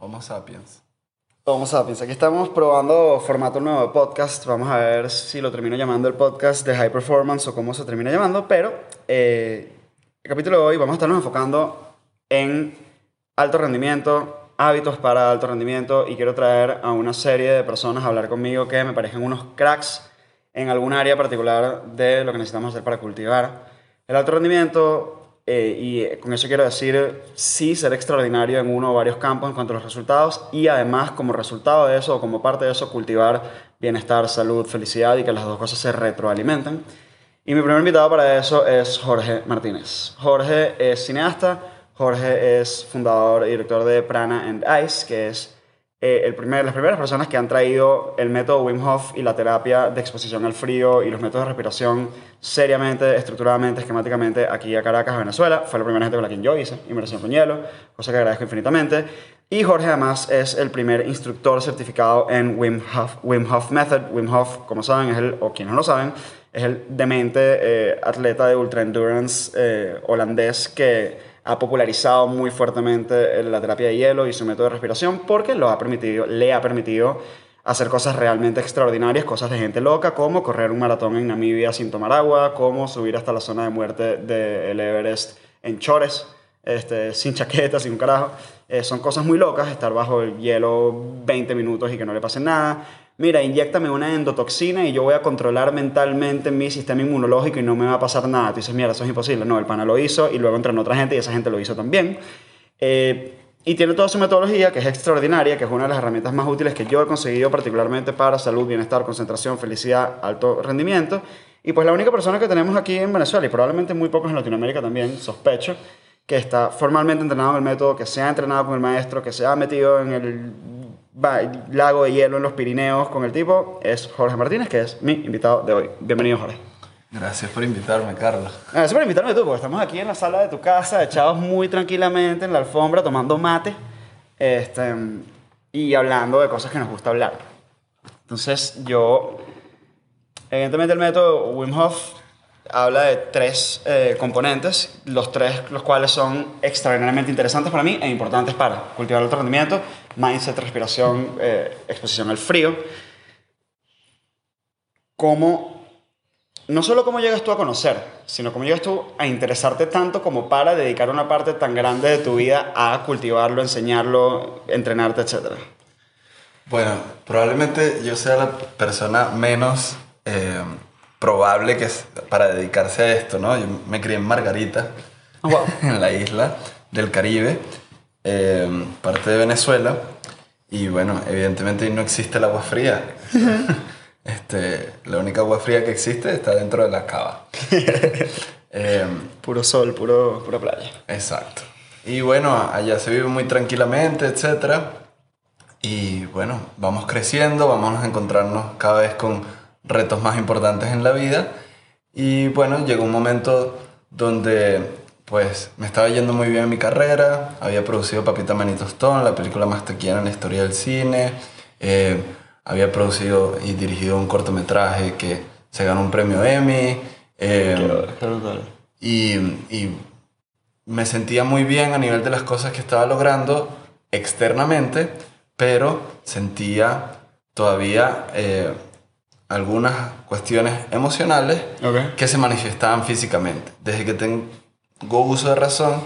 Homo sapiens. Homo sapiens. Aquí estamos probando formato nuevo de podcast. Vamos a ver si lo termino llamando el podcast de High Performance o cómo se termina llamando. Pero eh, el capítulo de hoy vamos a estarnos enfocando en alto rendimiento, hábitos para alto rendimiento y quiero traer a una serie de personas a hablar conmigo que me parezcan unos cracks en algún área particular de lo que necesitamos hacer para cultivar el alto rendimiento, eh, y con eso quiero decir, sí, ser extraordinario en uno o varios campos en cuanto a los resultados y además como resultado de eso o como parte de eso cultivar bienestar, salud, felicidad y que las dos cosas se retroalimenten. Y mi primer invitado para eso es Jorge Martínez. Jorge es cineasta, Jorge es fundador y director de Prana and Ice, que es eh, el primer, las primeras personas que han traído el método Wim Hof y la terapia de exposición al frío y los métodos de respiración seriamente, estructuradamente, esquemáticamente aquí a Caracas, Venezuela. Fue la primera gente con la que yo hice inmersión con hielo, cosa que agradezco infinitamente. Y Jorge además es el primer instructor certificado en Wim Hof, Wim Hof Method. Wim Hof, como saben, es el, o quienes no lo saben, es el demente eh, atleta de ultra endurance eh, holandés que ha popularizado muy fuertemente la terapia de hielo y su método de respiración porque lo ha permitido, le ha permitido hacer cosas realmente extraordinarias, cosas de gente loca, como correr un maratón en Namibia sin tomar agua, como subir hasta la zona de muerte del Everest en chores, este, sin chaqueta, sin un carajo. Eh, son cosas muy locas, estar bajo el hielo 20 minutos y que no le pase nada mira, inyectame una endotoxina y yo voy a controlar mentalmente mi sistema inmunológico y no me va a pasar nada. Tú dices, mira, eso es imposible. No, el pana lo hizo y luego entrenó otra gente y esa gente lo hizo también. Eh, y tiene toda su metodología que es extraordinaria, que es una de las herramientas más útiles que yo he conseguido particularmente para salud, bienestar, concentración, felicidad, alto rendimiento. Y pues la única persona que tenemos aquí en Venezuela y probablemente muy pocos en Latinoamérica también, sospecho, que está formalmente entrenado en el método, que se ha entrenado con el maestro, que se ha metido en el lago de hielo en los Pirineos con el tipo es Jorge Martínez, que es mi invitado de hoy. Bienvenido, Jorge. Gracias por invitarme, Carlos. Gracias por invitarme tú, porque estamos aquí en la sala de tu casa, echados muy tranquilamente en la alfombra, tomando mate este, y hablando de cosas que nos gusta hablar. Entonces, yo, evidentemente el método Wim Hof habla de tres eh, componentes, los tres los cuales son extraordinariamente interesantes para mí e importantes para cultivar el rendimiento, mindset, respiración, eh, exposición al frío. Cómo, no solo cómo llegas tú a conocer, sino cómo llegas tú a interesarte tanto como para dedicar una parte tan grande de tu vida a cultivarlo, enseñarlo, entrenarte, etc. Bueno, probablemente yo sea la persona menos... Eh, probable que es para dedicarse a esto, ¿no? Yo me crié en Margarita, oh, en la isla del Caribe, em, parte de Venezuela, y bueno, evidentemente no existe el agua fría. este, la única agua fría que existe está dentro de la cava. Em, puro sol, puro, pura playa. Exacto. Y bueno, allá se vive muy tranquilamente, etc. Y bueno, vamos creciendo, vamos a encontrarnos cada vez con retos más importantes en la vida. Y bueno, llegó un momento donde pues me estaba yendo muy bien en mi carrera, había producido Papita Manito Stone, la película más taquillera en la historia del cine, eh, había producido y dirigido un cortometraje que se ganó un premio Emmy. Eh, y, y, me sentía muy bien a nivel de las cosas que estaba logrando externamente, pero sentía todavía eh, algunas cuestiones emocionales que se manifestaban físicamente. Desde que tengo uso de razón,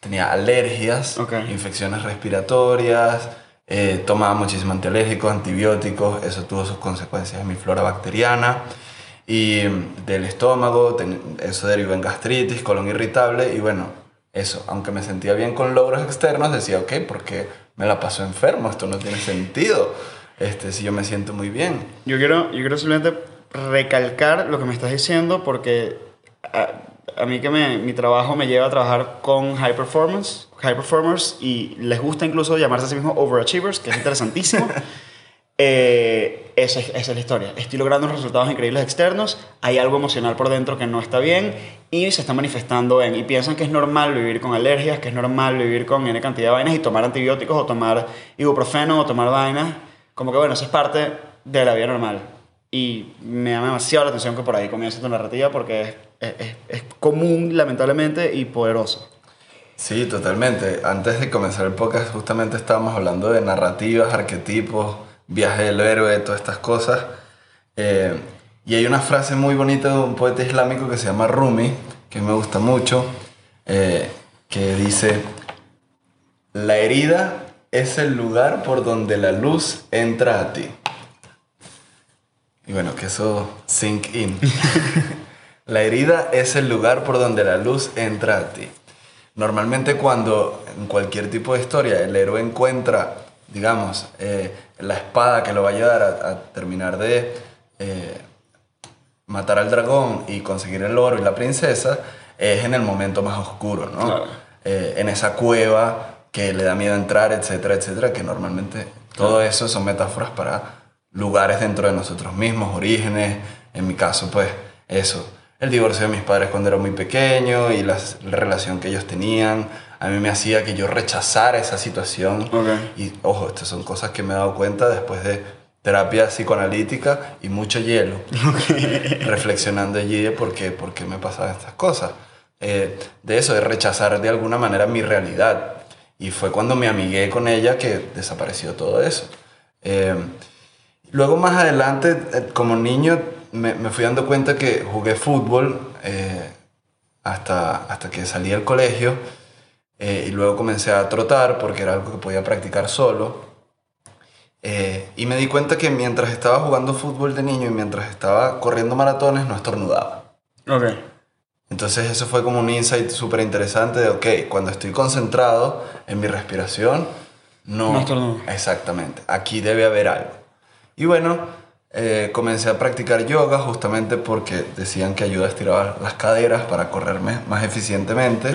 tenía alergias, infecciones respiratorias, eh, tomaba muchísimos antialérgicos, antibióticos, eso tuvo sus consecuencias en mi flora bacteriana y del estómago, eso derivó en gastritis, colon irritable y bueno, eso, aunque me sentía bien con logros externos, decía, ok, ¿por qué me la paso enfermo? Esto no tiene sentido este, si yo me siento muy bien. Yo quiero, yo quiero simplemente recalcar lo que me estás diciendo porque a, mí que me, mi trabajo me lleva a trabajar con high performance, high performers y les gusta incluso llamarse a sí mismos overachievers, que es interesantísimo. eh, esa, esa, es la historia. Estoy logrando unos resultados increíbles externos, hay algo emocional por dentro que no está bien y se está manifestando en... Y piensan que es normal vivir con alergias, que es normal vivir con N cantidad de vainas y tomar antibióticos o tomar ibuprofeno o tomar vainas como que bueno, eso es parte de la vida normal. Y me llama demasiado la atención que por ahí comience tu narrativa porque es, es, es común, lamentablemente, y poderoso. Sí, totalmente. Antes de comenzar el podcast justamente estábamos hablando de narrativas, arquetipos, viaje del héroe, todas estas cosas. Eh, y hay una frase muy bonita de un poeta islámico que se llama Rumi, que me gusta mucho, eh, que dice, la herida es el lugar por donde la luz entra a ti. Y bueno, que eso sink in. la herida es el lugar por donde la luz entra a ti. Normalmente cuando en cualquier tipo de historia el héroe encuentra, digamos, eh, la espada que lo va a ayudar a, terminar de eh, matar al dragón y conseguir el oro y la princesa, es en el momento más oscuro, ¿no? Eh, en esa cueva que le da miedo entrar, etcétera, etcétera, que normalmente todo eso son metáforas para lugares dentro de nosotros mismos, orígenes, en mi caso, pues eso, el divorcio de mis padres cuando era muy pequeño y la relación que ellos tenían, a mí me hacía que yo rechazara esa situación. Y ojo, estas son cosas que me he dado cuenta después de terapia psicoanalítica y mucho hielo, reflexionando allí de por qué, por qué me pasaban estas cosas. Eh, de eso, de rechazar de alguna manera mi realidad. Y fue cuando me amigué con ella que desapareció todo eso. Eh, luego más adelante, eh, como niño, me, me, fui dando cuenta que jugué fútbol hasta, hasta que salí del colegio y luego comencé a trotar porque era algo que podía practicar solo. y me di cuenta que mientras estaba jugando fútbol de niño y mientras estaba corriendo maratones no estornudaba. Okay. Entonces eso fue como un insight súper interesante de, ok, cuando estoy concentrado en mi respiración, no... No Exactamente, aquí debe haber algo. Y bueno, eh, comencé a practicar yoga justamente porque decían que ayuda a estirar las caderas para correrme más eficientemente.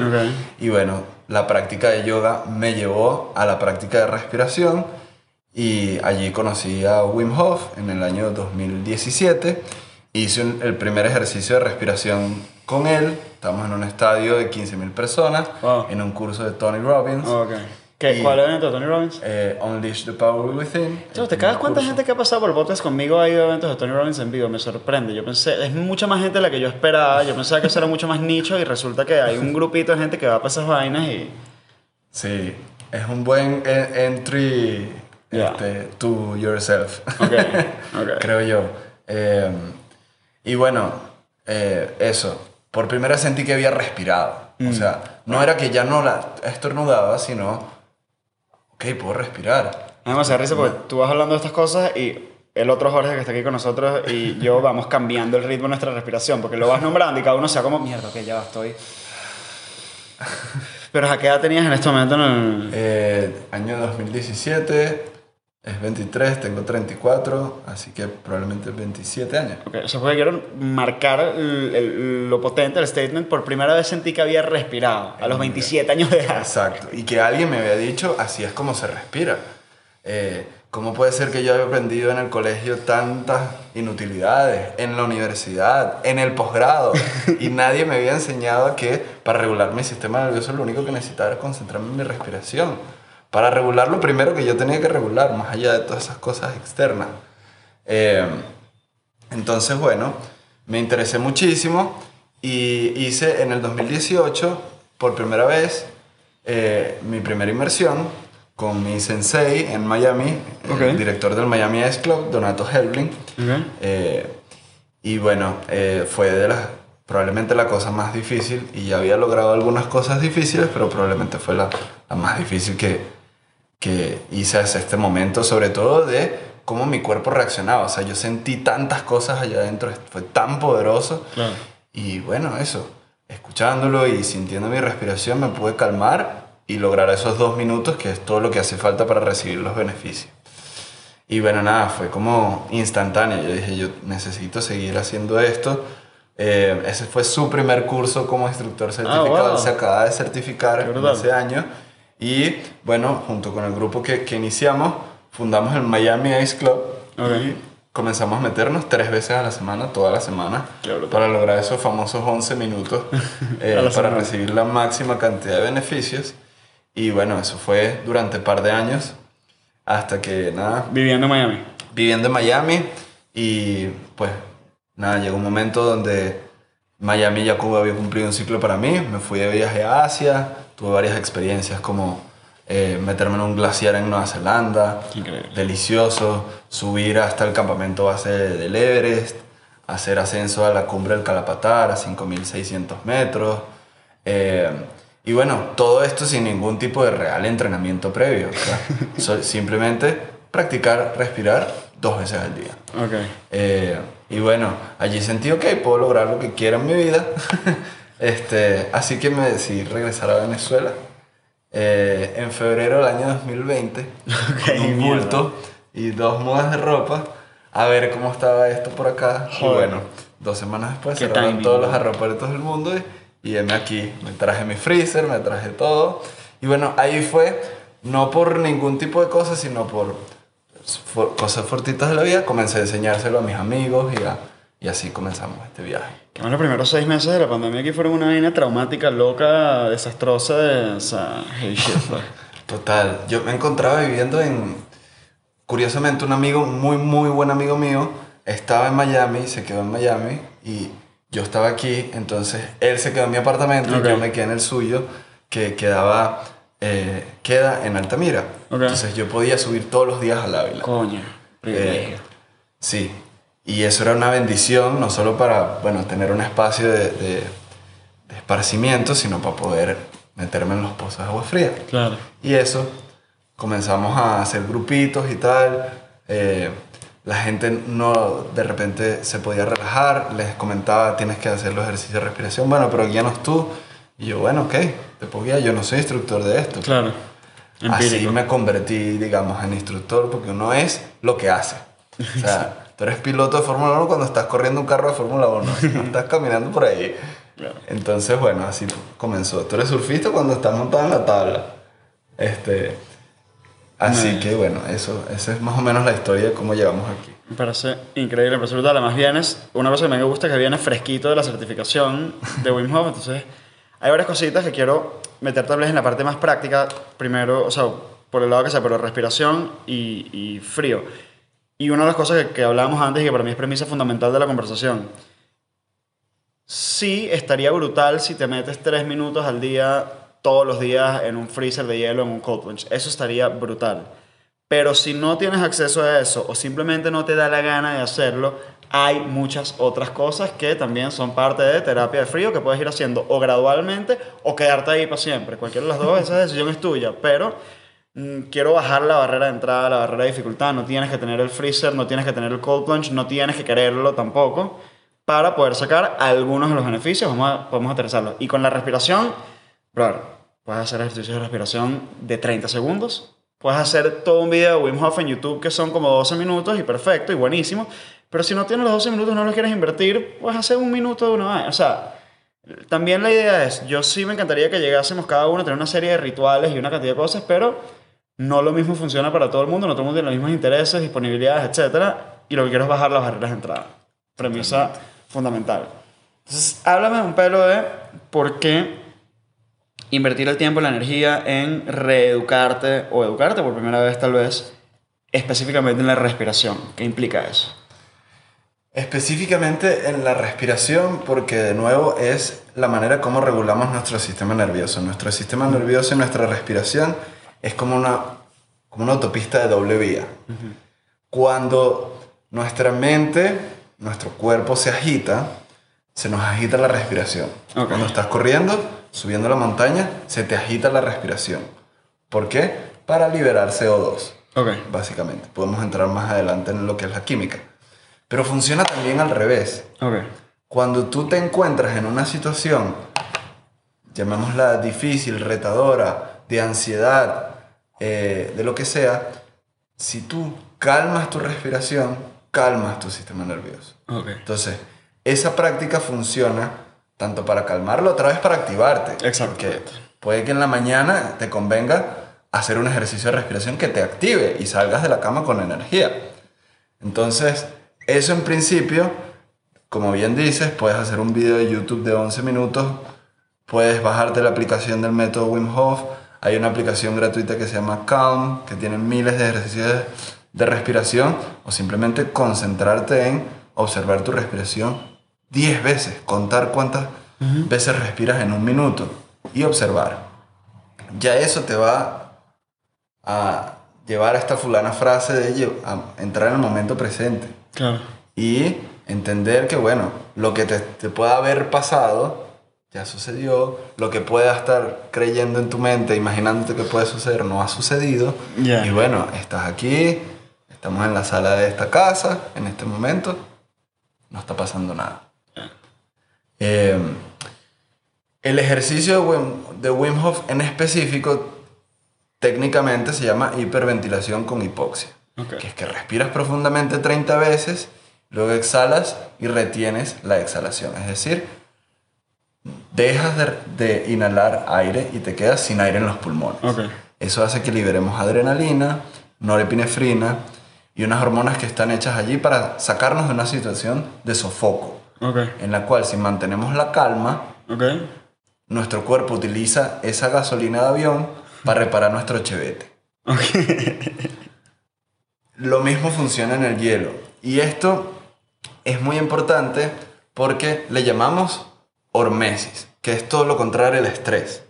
Y bueno, la práctica de yoga me llevó a la práctica de respiración y allí conocí a Wim Hof en el año 2017. Hice el primer ejercicio de respiración con él. Estamos en un estadio de 15.000 personas, en un curso de Tony Robbins. ¿Qué, ¿Cuál evento Tony Robbins? Eh, Unleash the Power Within. ¿Te cagas cuánta gente que ha pasado por el podcast conmigo ha ido a eventos de Tony Robbins en vivo? Me sorprende. Yo pensé, es mucha más gente de la que yo esperaba. Yo pensaba que eso era mucho más nicho y resulta que hay un grupito de gente que va para esas vainas y... Sí, es un buen entry este, to yourself. Creo yo. Eh, y bueno, eh, eso por primera sentí que había respirado. O mm. sea, no era que ya no la estornudaba, sino, ok, puedo respirar. Además, se risa porque tú vas hablando de estas cosas y el otro Jorge que está aquí con nosotros y yo vamos cambiando el ritmo de nuestra respiración, porque lo vas nombrando y cada uno sea como, mierda, ok, ya estoy. Pero ¿a qué edad tenías en este momento? En eh, año 2017, es 23, tengo 34, así que probablemente 27 años. Ok, o sea, porque quiero marcar lo potente del statement. Por primera vez sentí que había respirado a los 27 años de edad. Exacto, y que alguien me había dicho, así es como se respira. Eh, ¿Cómo puede ser que yo haya aprendido en el colegio tantas inutilidades, en la universidad, en el posgrado, y nadie me había enseñado que para regular mi sistema nervioso lo único que necesitaba era concentrarme en mi respiración? Para regular lo primero que yo tenía que regular, más allá de todas esas cosas externas. Eh, entonces, bueno, me interesé muchísimo y hice en el 2018, por primera vez, eh, mi primera inmersión con mi sensei en Miami, el director del Miami Ice Club, Donato Helbling. Eh, y bueno, fue de las, probablemente la cosa más difícil y ya había logrado algunas cosas difíciles, pero probablemente fue la, la más difícil que, que hice hasta este momento, sobre todo de cómo mi cuerpo reaccionaba. O sea, yo sentí tantas cosas allá adentro, fue tan poderoso. Y bueno, eso, escuchándolo y sintiendo mi respiración, me pude calmar y lograr esos dos minutos, que es todo lo que hace falta para recibir los beneficios. Y bueno, nada, fue como instantáneo. Yo dije, yo necesito seguir haciendo esto. Eh, ese fue su primer curso como instructor certificado. Ah, Se acaba de certificar ese año. Y bueno, junto con el grupo que, que iniciamos, fundamos el Miami Ice Club y comenzamos a meternos tres veces a la semana, toda la semana, para lograr esos famosos 11 minutos, eh, para recibir la máxima cantidad de beneficios. Y bueno, eso fue durante un par de años, hasta que nada... Viviendo en Miami. Viviendo en Miami y pues nada, llegó un momento donde Miami ya Cuba había cumplido un ciclo para mí, me fui de viaje a Asia, tuve varias experiencias como eh, meterme en un glaciar en Nueva Zelanda, Increíble. delicioso, subir hasta el campamento base del Everest, hacer ascenso a la cumbre del Calapatar a 5.600 metros. eh, y bueno, todo esto sin ningún tipo de real entrenamiento previo. o sea, so- simplemente practicar, respirar dos veces al día. Ok. Eh, y bueno, allí sentí, ok, puedo lograr lo que quiera en mi vida. Este, así que me decidí regresar a Venezuela. eh, en febrero del año 2020, con un bulto y dos mudas de ropa, a ver cómo estaba esto por acá. Y bueno, dos semanas después cerraron todos los ¿no? aeropuertos del mundo y, y aquí. Me traje mi freezer, me traje todo. Y bueno, ahí fue, no por ningún tipo de cosas, sino por for- cosas fortitas de la vida, comencé a enseñárselo a mis amigos y, a- y así comenzamos este viaje. Que los primeros seis meses de la pandemia aquí fueron una vaina traumática, loca, desastrosa de... O sea, hey shit, pues. Total, yo me encontraba viviendo en... Curiosamente, un amigo, muy, muy buen amigo mío, estaba en Miami, se quedó en Miami y yo estaba aquí, entonces él se quedó en mi apartamento Ok. y yo me quedé en el suyo, que quedaba, eh, queda en Altamira. Ok. Entonces yo podía subir todos los días al Ávila. Coño, privilegio. Eh, sí, y eso era una bendición, no solo para, bueno, tener un espacio de, de- de esparcimiento, sino para poder meterme en los pozos de agua fría. Claro. Y eso, comenzamos a hacer grupitos y tal. eh, la gente no de repente se podía relajar, les comentaba, tienes que hacer los ejercicios de respiración. Bueno, pero guíanos tú. Y yo, bueno, ok, te puedo guiar, yo no soy instructor de esto. Claro. Así me convertí, digamos, en instructor porque uno es lo que hace. O sea, tú eres piloto de Fórmula 1 cuando estás corriendo un carro de Fórmula 1, no estás caminando por ahí. Claro. Entonces, bueno, así comenzó. Tú eres surfista cuando estás montado en la tabla. Este, así que, bueno, eso, esa es más o menos la historia de cómo llegamos aquí. Me parece increíble, me parece brutal. Además, vienes, una cosa que me gusta es que vienes fresquito de la certificación de Wim Hof. Entonces, hay varias cositas que quiero meter tal vez en la parte más práctica. Primero, o sea, por el lado que sea, pero respiración y, y frío. Y una de las cosas que, que hablábamos antes y que para mí es premisa fundamental de la conversación. Sí, estaría brutal si te metes tres minutos al día, todos los días, en un freezer de hielo, en un cold plunge. Eso estaría brutal. Pero si no tienes acceso a eso o simplemente no te da la gana de hacerlo, hay muchas otras cosas que también son parte de terapia de frío que puedes ir haciendo o gradualmente o quedarte ahí para siempre. Cualquiera de las dos, esa decisión es tuya. Pero quiero bajar la barrera de entrada, la barrera de dificultad. No tienes que tener el freezer, no tienes que tener el cold plunge, no tienes que quererlo tampoco para poder sacar algunos de los beneficios. Vamos a, podemos aterrizarlo. Y con la respiración, brother, puedes hacer ejercicios de respiración de 30 segundos. Puedes hacer todo un video de Wim Hof en YouTube que son como 12 minutos y perfecto y buenísimo. Pero si no tienes los 12 minutos no los quieres invertir, puedes hacer un minuto de una vez. O sea, también la idea es, yo sí me encantaría que llegásemos cada uno a tener una serie de rituales y una cantidad de cosas, pero no lo mismo funciona para todo el mundo, no todo el mundo tiene los mismos intereses, disponibilidades, etc. Y lo que quiero es bajar las barreras de entrada. Premisa fundamental. Entonces, háblame un pelo de por qué invertir el tiempo y la energía en reeducarte o educarte por primera vez tal vez, específicamente en la respiración. ¿Qué implica eso? Específicamente en la respiración, porque de nuevo es la manera como regulamos nuestro sistema nervioso. Nuestro sistema nervioso y nuestra respiración es como una, como una autopista de doble vía. Cuando nuestra mente, nuestro cuerpo se agita, se nos agita la respiración. Cuando estás corriendo, subiendo la montaña, se te agita la respiración. ¿Por qué? Para liberar CO2 Ok. básicamente. Podemos entrar más adelante en lo que es la química. Pero funciona también al revés. Cuando tú te encuentras en una situación, llamémosla difícil, retadora, de ansiedad, eh, de lo que sea, si tú calmas tu respiración, calmas tu sistema nervioso. Ok. Entonces, esa práctica funciona tanto para calmarlo, otra vez para activarte. Porque puede que en la mañana te convenga hacer un ejercicio de respiración que te active y salgas de la cama con energía. Entonces, eso en principio, como bien dices, puedes hacer un video de YouTube de 11 minutos, puedes bajarte la aplicación del método Wim Hof, hay una aplicación gratuita que se llama Calm, que tiene miles de ejercicios de, respiración, o simplemente concentrarte en observar tu respiración 10 veces, contar cuántas veces respiras en un minuto y observar. ya eso te va a llevar a esta fulana frase de a entrar en el momento presente Claro. y entender que, bueno, lo que te, te pueda haber pasado ya sucedió, lo que pueda estar creyendo en tu mente, imaginándote que puede suceder, no ha sucedido. Ya. Y bueno, estás aquí, estamos en la sala de esta casa, en este momento, no está pasando nada. Eh, el ejercicio de Wim, de Wim Hof en específico técnicamente se llama hiperventilación con hipoxia. Que es que respiras profundamente 30 veces, luego exhalas y retienes la exhalación. Es decir, dejas de, de inhalar aire y te quedas sin aire en los pulmones. Ok. Eso hace que liberemos adrenalina, norepinefrina y unas hormonas que están hechas allí para sacarnos de una situación de sofoco, Ok. en la cual si mantenemos la calma, Ok. nuestro cuerpo utiliza esa gasolina de avión para reparar nuestro chevete. Lo mismo funciona en el hielo. Y esto es muy importante porque le llamamos hormesis, que es todo lo contrario al estrés.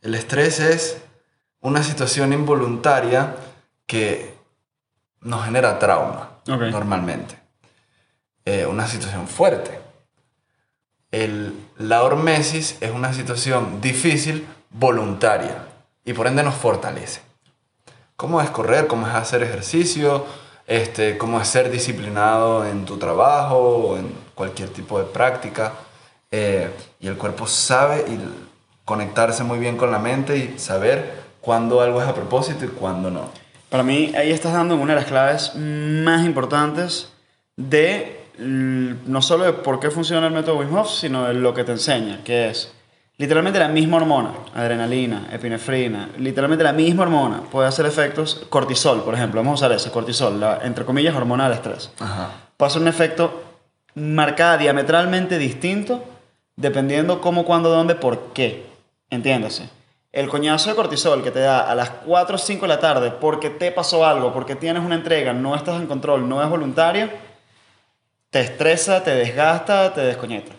El estrés es una situación involuntaria que nos genera trauma normalmente. Eh, una situación fuerte. El, la hormesis es una situación difícil, voluntaria, y por ende nos fortalece. ¿Cómo es correr? ¿Cómo es hacer ejercicio? Este, ¿Cómo es ser disciplinado en tu trabajo o en cualquier tipo de práctica? Eh, y el cuerpo sabe y conectarse muy bien con la mente y saber cuándo algo es a propósito y cuándo no. Para mí, ahí estás dando una de las claves más importantes de l- no solo de por qué funciona el método Wim Hof, sino de lo que te enseña, que es literalmente la misma hormona, adrenalina, epinefrina, literalmente la misma hormona puede hacer efectos, cortisol, por ejemplo, vamos a usar ese, cortisol, la, entre comillas, hormona del estrés. Ajá. puede hacer un efecto marcada diametralmente distinto dependiendo cómo, cuándo, dónde, por qué. Entiéndase. El coñazo de cortisol que te da a las 4 o 5 de la tarde porque te pasó algo, porque tienes una entrega, no estás en control, no es voluntario, te estresa, te desgasta, te descoñeta.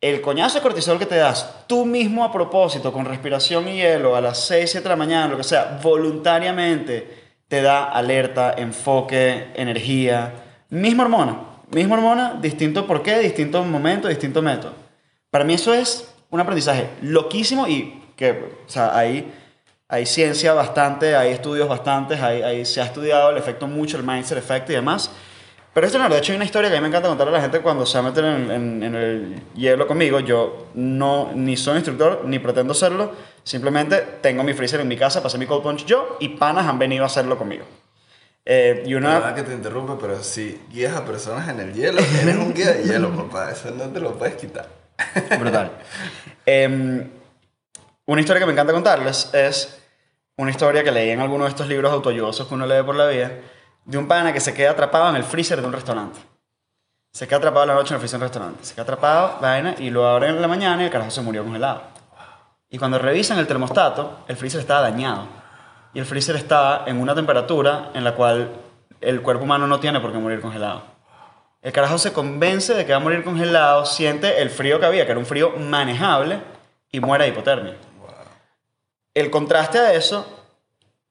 El coñazo de cortisol que te das tú mismo a propósito, con respiración y hielo, a las 6, 7 de la mañana, lo que sea, voluntariamente, te da alerta, enfoque, energía. Misma hormona. Misma hormona, distinto por qué, distinto momento, distinto método. Para mí eso es un aprendizaje loquísimo y que, o sea, hay, hay ciencia bastante, hay estudios bastantes, hay, hay- se ha estudiado el efecto mucho, el mindset effect y demás. Pero esto no, de hecho hay una historia que a mí me encanta contarle a la gente cuando se meter en, en- en el hielo conmigo. Yo no, ni soy instructor, ni pretendo serlo. Simplemente tengo mi freezer en mi casa, pasé mi cold punch yo y panas han venido a hacerlo conmigo. Eh, y una... Perdona que te interrumpe, pero si guías a personas en el hielo, eres un guía de hielo, papá. Eso no te lo puedes quitar. Brutal. Em, una historia que me encanta contarles es una historia que leí en alguno de estos libros autoayudosos que uno lee por la vida, de un pana que se queda atrapado en el freezer de un restaurante. Se queda atrapado la noche en el freezer de un restaurante. Se queda atrapado, vaina, y lo abren en la mañana y el carajo se murió congelado. Y cuando revisan el termostato, el freezer estaba dañado. Y el freezer estaba en una temperatura en la cual el cuerpo humano no tiene por qué morir congelado. El carajo se convence de que va a morir congelado, siente el frío que había, que era un frío manejable, y muere de hipotermia. El contraste a eso,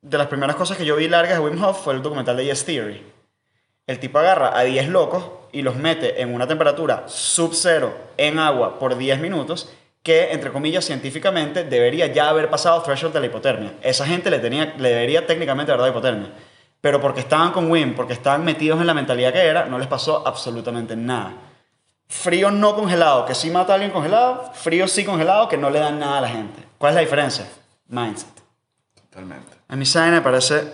de las primeras cosas que yo vi largas de Wim Hof fue el documental de Yes Theory. El tipo agarra a 10 locos y los mete en una temperatura sub-cero en agua por 10 minutos, que, entre comillas, científicamente debería ya haber pasado threshold de la hipotermia. Esa gente le, tenía, le debería técnicamente haber dado hipotermia. Pero porque estaban con Wim, porque estaban metidos en la mentalidad que era, no les pasó absolutamente nada. Frío no congelado, que sí mata a alguien congelado. Frío sí congelado, que no le dan nada a la gente. ¿Cuál es la diferencia? Mindset. Totalmente. A mí Saina me parece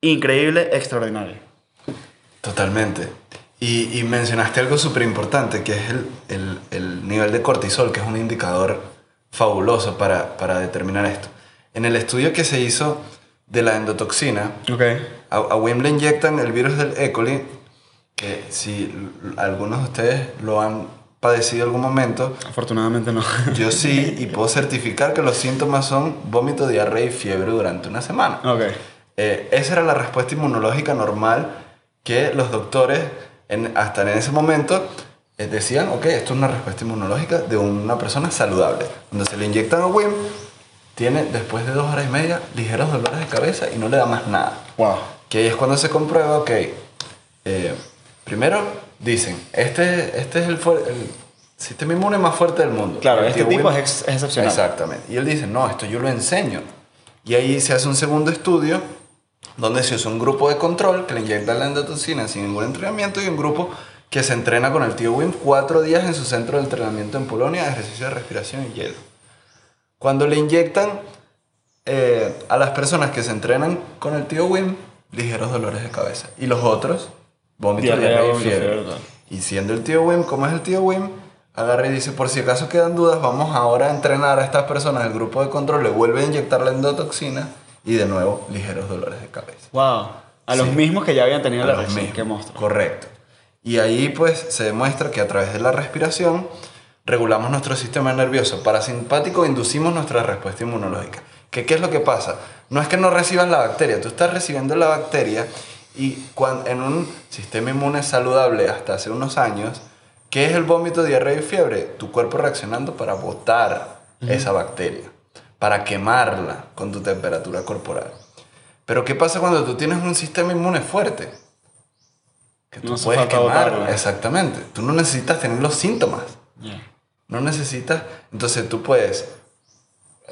increíble, extraordinario. Totalmente. Y, y mencionaste algo súper importante, que es el, el- el nivel de cortisol, que es un indicador fabuloso para, para determinar esto. En el estudio que se hizo de la endotoxina, Ok. A, a Wim le inyectan el virus del E. coli, que si algunos de ustedes lo han padecido en algún momento, Afortunadamente no. yo sí, y puedo certificar que los síntomas son vómito, diarrea y fiebre durante una semana. ok. Eh, esa era la respuesta inmunológica normal que los doctores en- hasta en ese momento eh, decían, ok, esto es una respuesta inmunológica de una persona saludable. Cuando se le inyectan a WIM, tiene después de dos horas y media ligeros dolores de cabeza y no le da más nada. Wow. Que ahí es cuando se comprueba, ok, eh, primero dicen, este, este es el, el sistema inmune más fuerte del mundo. Claro, El este tipo Wim- es ex- es excepcional. Exactamente. Y él dice, no, esto yo lo enseño. Y ahí se hace un segundo estudio donde se usa un grupo de control que le inyecta la endotoxina sin ningún entrenamiento y un grupo que se entrena con el tío Wim cuatro días en su centro de entrenamiento en Polonia, ejercicio de respiración y hielo. Cuando le inyectan eh, a las personas que se entrenan con el tío Wim, ligeros dolores de cabeza. Y los otros, vómito, Diarrea, y fiebre. Y siendo el tío Wim, como es el tío Wim, agarra y dice, por si acaso quedan dudas, vamos ahora a entrenar a estas personas del grupo de control, le vuelve a inyectar la endotoxina y de nuevo ligeros dolores de cabeza. Wow. A los Sí. mismos que ya habían tenido A la reacción. Correcto. Y ahí pues se demuestra que a través de la respiración regulamos nuestro sistema nervioso parasimpático e inducimos nuestra respuesta inmunológica. ¿Qué, ¿Qué es lo que pasa? No es que no recibas la bacteria, tú estás recibiendo la bacteria y cuan- en un sistema inmune saludable hasta hace unos años, ¿qué es el vómito, diarrea y fiebre? Tu cuerpo reaccionando para botar esa bacteria, para quemarla con tu temperatura corporal. Pero ¿qué pasa cuando tú tienes un sistema inmune fuerte? Que tú No puedes quemar. botarla. Exactamente. Tú no necesitas tener los síntomas. Yeah. No necesitas. Entonces tú puedes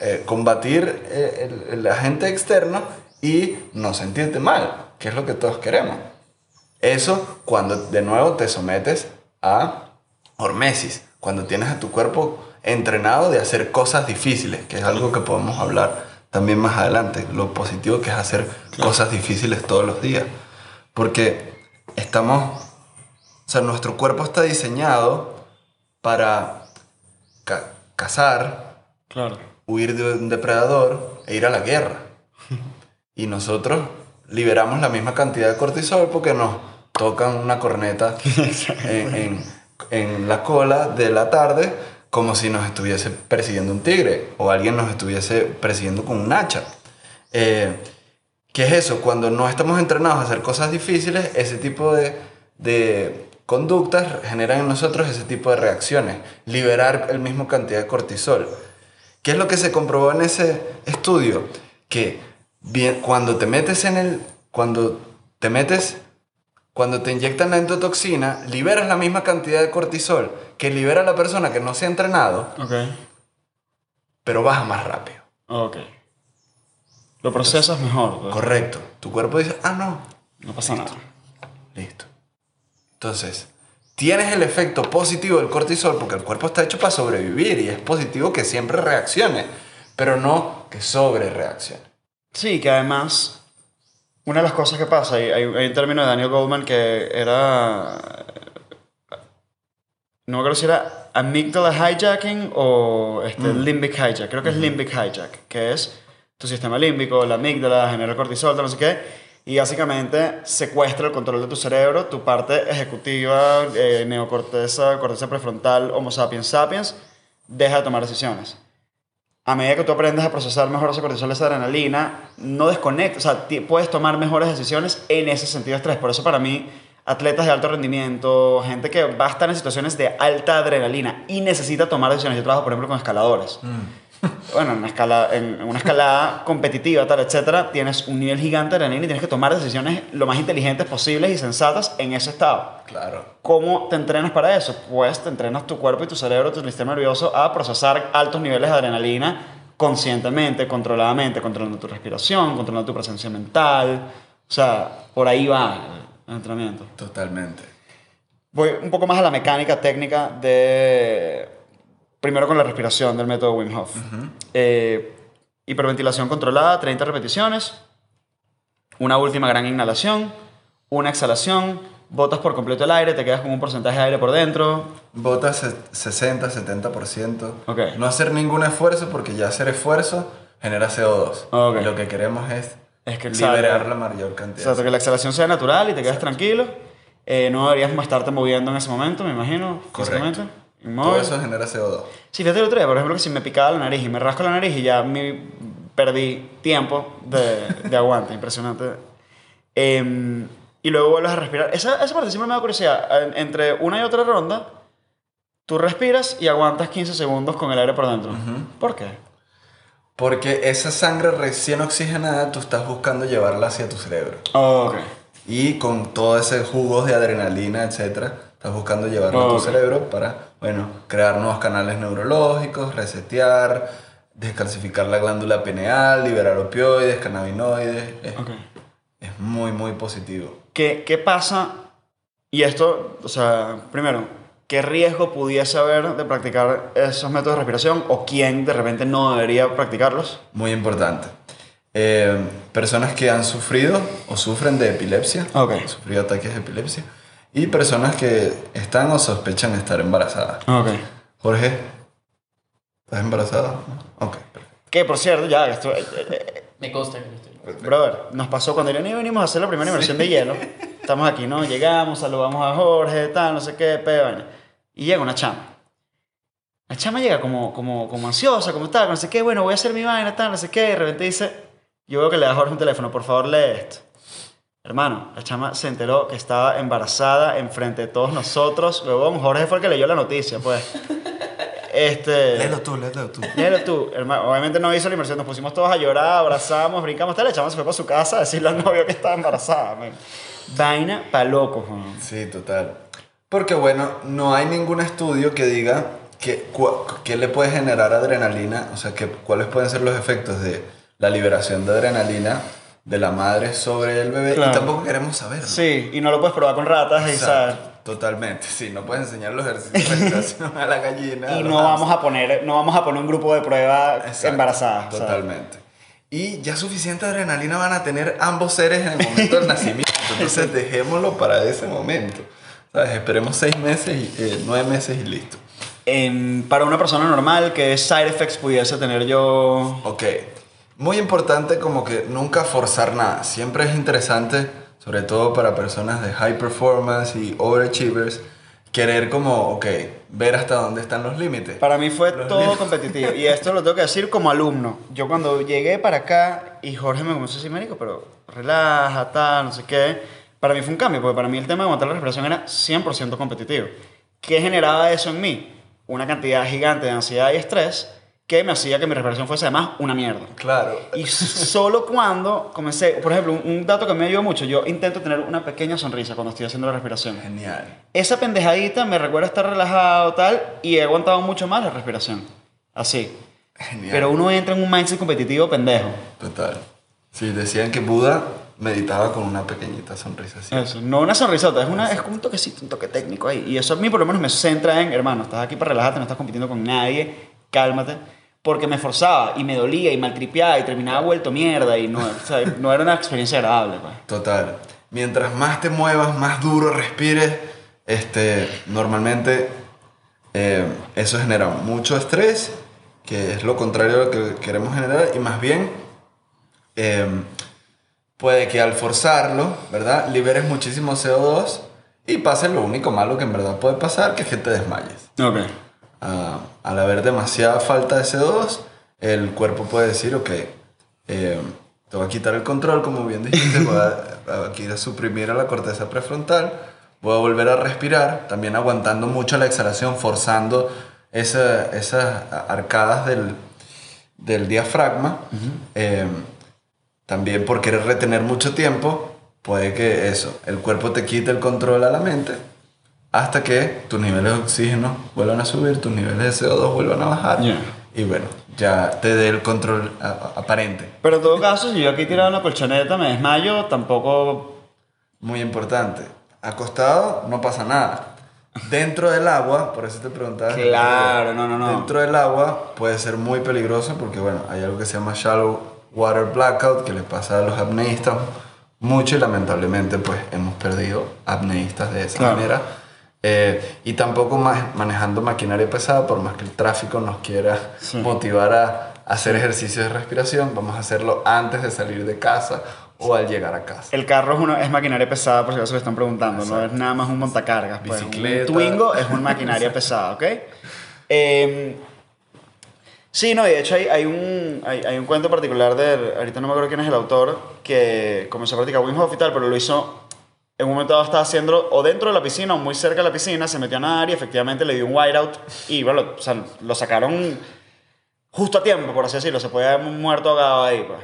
eh, combatir eh, el, el agente externo y no sentirte mal, que es lo que todos queremos. Eso cuando de nuevo te sometes a hormesis, cuando tienes a tu cuerpo entrenado de hacer cosas difíciles, que es algo que podemos hablar también más adelante, lo positivo que es hacer cosas difíciles todos los días. Porque estamos, o sea, nuestro cuerpo está diseñado para ca- cazar, Claro. Huir de un depredador e ir a la guerra. Y nosotros liberamos la misma cantidad de cortisol porque nos tocan una corneta en, en- en la cola de la tarde como si nos estuviese persiguiendo un tigre o alguien nos estuviese persiguiendo con un hacha. Eh, ¿Qué es eso? Cuando no estamos entrenados a hacer cosas difíciles, ese tipo de, de conductas generan en nosotros ese tipo de reacciones. Liberar el mismo cantidad de cortisol. ¿Qué es lo que se comprobó en ese estudio? Que bien, cuando te metes en el... Cuando te metes... Cuando te inyectan la endotoxina, liberas la misma cantidad de cortisol que libera la persona que no se ha entrenado, Ok. pero baja más rápido. Ok. Lo procesas mejor. pues. Correcto. Tu cuerpo dice, ah, no, No pasa nada. Listo. Entonces, tienes el efecto positivo del cortisol porque el cuerpo está hecho para sobrevivir y es positivo que siempre reaccione, pero no que sobre reaccione. Sí, que además, una de las cosas que pasa, hay, hay- un término de Daniel Goldman que era. No me acuerdo si era amygdala hijacking o este, limbic hijack. Creo que es limbic hijack, que es tu sistema límbico, la amígdala, genera cortisol, no sé qué. Y básicamente secuestra el control de tu cerebro, tu parte ejecutiva, eh, neocorteza, corteza prefrontal, Homo sapiens sapiens, deja de tomar decisiones a medida que tú aprendes a procesar mejor ese cortisol, esa adrenalina, no desconectas, o sea, puedes tomar mejores decisiones en ese sentido de estrés. Por eso para mí, atletas de alto rendimiento, gente que va a estar en situaciones de alta adrenalina y necesita tomar decisiones. Yo trabajo, por ejemplo, con escaladores. Bueno, en una, escala, en una escalada competitiva, tal, etcétera, tienes un nivel gigante de adrenalina y tienes que tomar decisiones lo más inteligentes posibles y sensatas en ese estado. Claro. ¿Cómo te entrenas para eso? Pues te entrenas tu cuerpo y tu cerebro, tu sistema nervioso a procesar altos niveles de adrenalina conscientemente, controladamente, controlando tu respiración, controlando tu presencia mental. O sea, por ahí va el entrenamiento. Totalmente. Voy un poco más a la mecánica técnica de... Primero con la respiración del método Wim Hof. Eh, hiperventilación controlada, 30 repeticiones. Una última gran inhalación. Una exhalación. Botas por completo el aire, te quedas con un porcentaje de aire por dentro. Bota se- 60, 70%. Ok. No hacer ningún esfuerzo porque ya hacer esfuerzo genera CO2. Ok. Y lo que queremos es, Es que liberar la mayor cantidad. Exacto, que la exhalación sea natural y te quedes tranquilo. Eh, no deberías estarte moviendo en ese momento, me imagino, Correcto. Todo eso genera CO2. Sí, fíjate el otro día, por ejemplo, que si me picaba la nariz y me rasco la nariz y ya me perdí tiempo de, de aguante, impresionante. Em, y luego vuelves a respirar. Esa, esa parte siempre me da curiosidad. En- Entre una y otra ronda, tú respiras y aguantas 15 segundos con el aire por dentro. ¿Por qué? Porque esa sangre recién oxigenada tú estás buscando llevarla hacia tu cerebro. Ok. Y con todo ese jugo de adrenalina, etcétera, estás buscando llevarlo a Ok. tu cerebro para, bueno, crear nuevos canales neurológicos, resetear, descalcificar la glándula pineal, liberar opioides, cannabinoides. Es, Ok. es muy, muy positivo. ¿Qué, ¿Qué pasa? Y esto, o sea, primero, ¿qué riesgo pudiese haber de practicar esos métodos de respiración o quién de repente no debería practicarlos? Muy importante. Eh, personas que han sufrido o sufren de epilepsia, Ok. han sufrido ataques de epilepsia, y personas que están o sospechan estar embarazadas. Ok. Jorge, ¿estás embarazada? Ok, perfecto. Que por cierto, ya, esto, eh, eh, Me consta que estoy. brother, nos pasó cuando Irene y venimos a hacer la primera inmersión de hielo. Estamos aquí, ¿no? Llegamos, saludamos a Jorge, tal, no sé qué, pedo. vaina. Y llega una chama. La chama llega como, como, como ansiosa, como tal, no sé qué, bueno, voy a hacer mi vaina, tal, no sé qué. Y de repente dice, yo veo que le da a Jorge un teléfono, por favor lee esto. Hermano, la chama se enteró que estaba embarazada enfrente de todos nosotros. Huevón, Jorge fue el que leyó la noticia, pues. Este... Léelo tú, léelo tú. Léelo tú, hermano. Obviamente no hizo la inmersión, nos pusimos todos a llorar, abrazamos, brincamos, tal. La chama se fue para su casa a decirle al novio que estaba embarazada, man. Vaina pa' loco, man. Sí, total. Porque bueno, no hay ningún estudio que diga que, que le puede generar adrenalina, o sea, que, cuáles pueden ser los efectos de la liberación de adrenalina de la madre sobre el bebé. Claro. Y tampoco queremos saberlo. Sí, y no lo puedes probar con ratas Totalmente, sí, no puedes enseñar los ejercicios de a la gallina. y no vamos a poner, no vamos a poner un grupo de prueba Exacto, embarazada. ¿sabes? Totalmente. Y ya suficiente adrenalina van a tener ambos seres en el momento del nacimiento. Entonces dejémoslo para ese momento. ¿Sabes? Esperemos seis meses, y, eh, nueve meses y listo. En- para una persona normal, ¿qué side effects pudiese tener yo? Ok. Muy importante como que nunca forzar nada. Siempre es interesante, sobre todo para personas de high performance y overachievers, querer como, ok, ver hasta dónde están los límites. Para mí fue Los todo límites. competitivo. Y esto lo tengo que decir como alumno. Yo cuando llegué para acá y Jorge me comenzó a decir, médico, pero relaja, tal, no sé qué. Para mí fue un cambio, porque para mí el tema de aguantar la respiración era 100% competitivo. ¿Qué generaba eso en mí? Una cantidad gigante de ansiedad y estrés que me hacía que mi respiración fuese además una mierda. Claro. Y solo cuando comencé, por ejemplo, un, un dato que me ayudó mucho, yo intento tener una pequeña sonrisa cuando estoy haciendo la respiración. Genial. Esa pendejadita me recuerda estar relajado tal y he aguantado mucho más la respiración. Así. Genial. Pero uno entra en un mindset competitivo pendejo. Total. Sí, decían que Buda meditaba con una pequeñita sonrisa así. Eso. No una sonrisota, es, una, es como un toquecito, un toque técnico ahí. Y eso a mí por lo menos me centra en, hermano, estás aquí para relajarte, no estás compitiendo con nadie, cálmate. Porque me forzaba y me dolía y maltripeaba y terminaba vuelto mierda y no, o sea, no era una experiencia agradable. Pues. Total. Mientras más te muevas, más duro respires, este, normalmente eh, eso genera mucho estrés, que es lo contrario a lo que queremos generar, y más bien eh, puede que al forzarlo, ¿verdad? Liberes muchísimo CO2 y pase lo único malo que en verdad puede pasar, que es que te desmayes. Ok. Ah, al haber demasiada falta de CO2, el cuerpo puede decir, ok, eh, te voy a quitar el control, como bien dijiste, voy a, aquí a suprimir a la corteza prefrontal, voy a volver a respirar, también aguantando mucho la exhalación, forzando esa- esas arcadas del, del diafragma. Eh, también por querer retener mucho tiempo, puede que eso, el cuerpo te quite el control a la mente hasta que tus niveles de oxígeno vuelvan a subir, tus niveles de CO2 vuelvan a bajar. Ya. Y bueno, ya te dé el control aparente. Pero en todo caso, si yo aquí tirado en la colchoneta me desmayo, tampoco... Muy importante. Acostado no pasa nada. Dentro del agua, por eso te preguntaba. Claro, no, no, no. Dentro del agua puede ser muy peligroso porque, bueno, hay algo que se llama shallow water blackout que le pasa a los apneístas mucho y lamentablemente, pues hemos perdido apneístas de esa Claro. manera. Eh, y tampoco más manejando maquinaria pesada, por más que el tráfico nos quiera Sí. motivar a hacer ejercicios de respiración, vamos a hacerlo antes de salir de casa o al llegar a casa. El carro es, una, es maquinaria pesada, por si acaso le están preguntando, no es nada más un montacargas. Pues. Bicicleta. Un Twingo es una maquinaria pesada, ¿ok? Eh, sí, no, y de hecho hay, hay un, hay, hay un cuento particular de, ahorita no me acuerdo quién es el autor, que comenzó a practicar Wim Hof y tal, pero lo hizo, en un momento estaba haciendo o dentro de la piscina o muy cerca de la piscina, se metió a nadar y efectivamente le dio un whiteout y bueno, o sea, lo sacaron justo a tiempo, por así decirlo. Se puede haber muerto ahogado ahí, pues.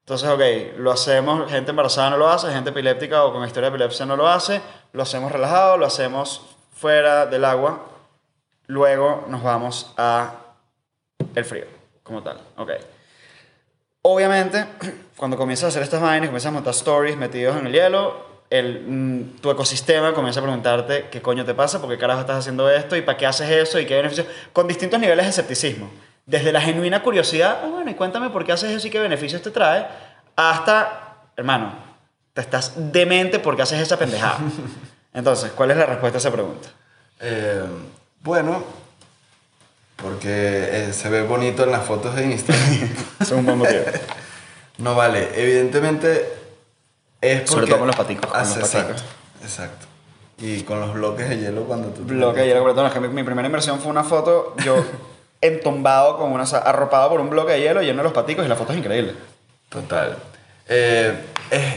Entonces, ok, lo hacemos, gente embarazada no lo hace, gente epiléptica o con historia de epilepsia no lo hace, lo hacemos relajado, lo hacemos fuera del agua, luego nos vamos a el frío, como tal, ok. Obviamente, cuando comienzas a hacer estas vainas, comienzas a montar stories metidos en el hielo, el, mm, tu ecosistema comienza a preguntarte qué coño te pasa, por qué carajo estás haciendo esto y para qué haces eso y qué beneficios, con distintos niveles de escepticismo. Desde la genuina curiosidad, ah, bueno, y cuéntame por qué haces eso y qué beneficios te trae, hasta, hermano, te estás demente porque haces esa pendejada. Entonces, ¿cuál es la respuesta a esa pregunta? Eh, bueno, porque eh, se ve bonito en las fotos de Instagram. Eso es un buen motivo. no vale, evidentemente es. Sobre todo con los paticos, con Hace- los paticos. Exacto, exacto. Y con los bloques de hielo cuando tú... te Bloque de hielo. No, es que mi, mi primera inversión fue una foto, yo entombado con una, arropado por un bloque de hielo lleno de los paticos y la foto es increíble. Total. Eh, es,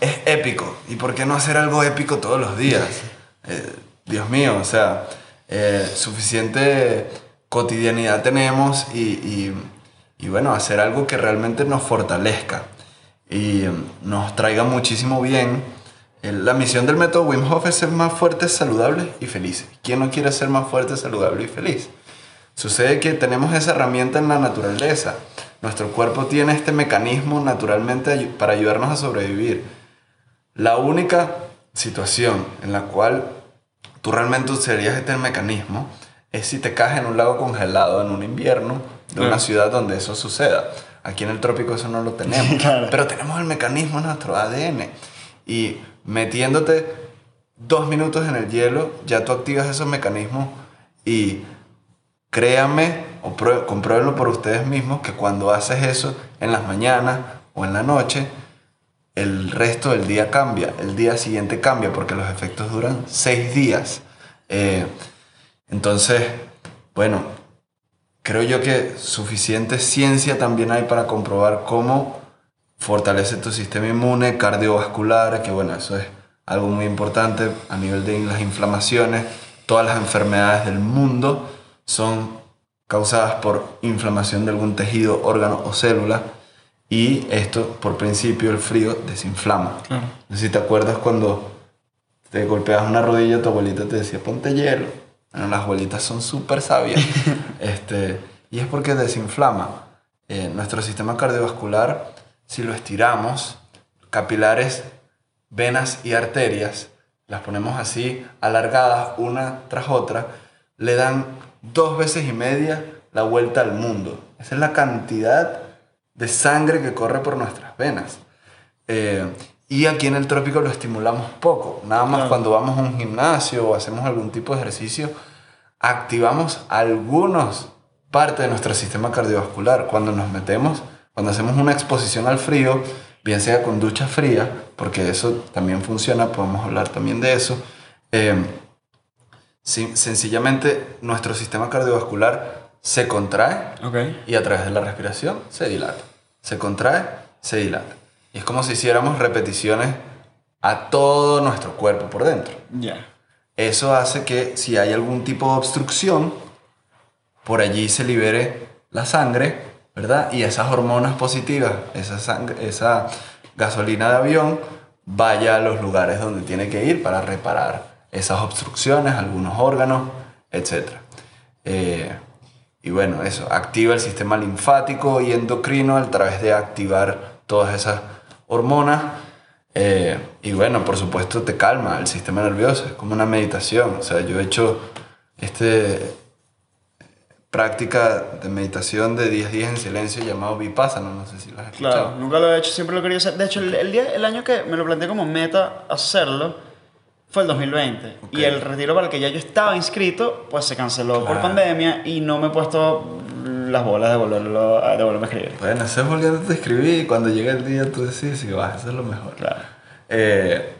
es épico. ¿Y por qué no hacer algo épico todos los días? Eh, Dios mío, o sea, eh, suficiente cotidianidad tenemos y, y- y bueno, hacer algo que realmente nos fortalezca y eh, nos traiga muchísimo bien. La misión del método Wim Hof es ser más fuertes, saludables y felices. ¿Quién no quiere ser más fuerte, saludable y feliz? Sucede que tenemos esa herramienta en la naturaleza. Nuestro cuerpo tiene este mecanismo naturalmente para ayudarnos a sobrevivir. La única situación en la cual tú realmente usarías este mecanismo es si te caes en un lago congelado en un invierno de una ciudad donde eso suceda. Aquí en el trópico eso no lo tenemos. Claro. Pero tenemos el mecanismo en nuestro ADN. Y metiéndote dos minutos en el hielo, ya tú activas esos mecanismos y créanme o compruébenlo por ustedes mismos que cuando haces eso en las mañanas o en la noche, el resto del día cambia, el día siguiente cambia porque los efectos duran seis días. Eh, entonces, bueno, creo yo que suficiente ciencia también hay para comprobar cómo fortalece tu sistema inmune, cardiovascular, que bueno, eso es algo muy importante a nivel de las inflamaciones. Todas las enfermedades del mundo son causadas por inflamación de algún tejido, órgano o célula. Y esto, por principio, el frío desinflama. No sé si te acuerdas cuando te golpeabas una rodilla, tu abuelita te decía, ponte hielo. Bueno, las abuelitas son súper sabias. este, y es porque desinflama. Eh, nuestro sistema cardiovascular, si lo estiramos, capilares, venas y arterias, las ponemos así, alargadas una tras otra, le dan dos veces y media la vuelta al mundo. Esa es la cantidad de sangre que corre por nuestras venas. Eh, y aquí en el trópico lo estimulamos poco. Nada más Claro. cuando vamos a un gimnasio o hacemos algún tipo de ejercicio, activamos algunos parte de nuestro sistema cardiovascular. Cuando nos metemos, cuando hacemos una exposición al frío, bien sea con ducha fría, porque eso también funciona, podemos hablar también de eso. eh, sencillamente nuestro sistema cardiovascular se contrae y a través de la respiración se dilata. Se contrae, se dilata. Y es como si hiciéramos repeticiones a todo nuestro cuerpo por dentro. Ya. Eso hace que si hay algún tipo de obstrucción, por allí se libere la sangre, ¿verdad? Y esas hormonas positivas, esa, sangre, esa gasolina de avión, vaya a los lugares donde tiene que ir para reparar esas obstrucciones, algunos órganos, etc. Eh, y bueno, eso, activa el sistema linfático y endocrino a través de activar todas esas hormonas. Eh, y bueno, por supuesto te calma el sistema nervioso, es como una meditación. O sea, yo he hecho este práctica de meditación de 10 días en silencio llamado Vipassana, no sé si lo has escuchado. Claro, nunca lo he hecho, siempre lo querido hacer. De hecho, el, el día, el año que me lo planteé como meta hacerlo fue el 2020. Ok. Y el retiro para el que ya yo estaba inscrito, pues se canceló por pandemia y no me he puesto las bolas de volverlo a, de volverme a escribir. Bueno, eso es volviendo a escribir y cuando llega el día tú decís, si vas, eso es lo mejor. Claro. Eh,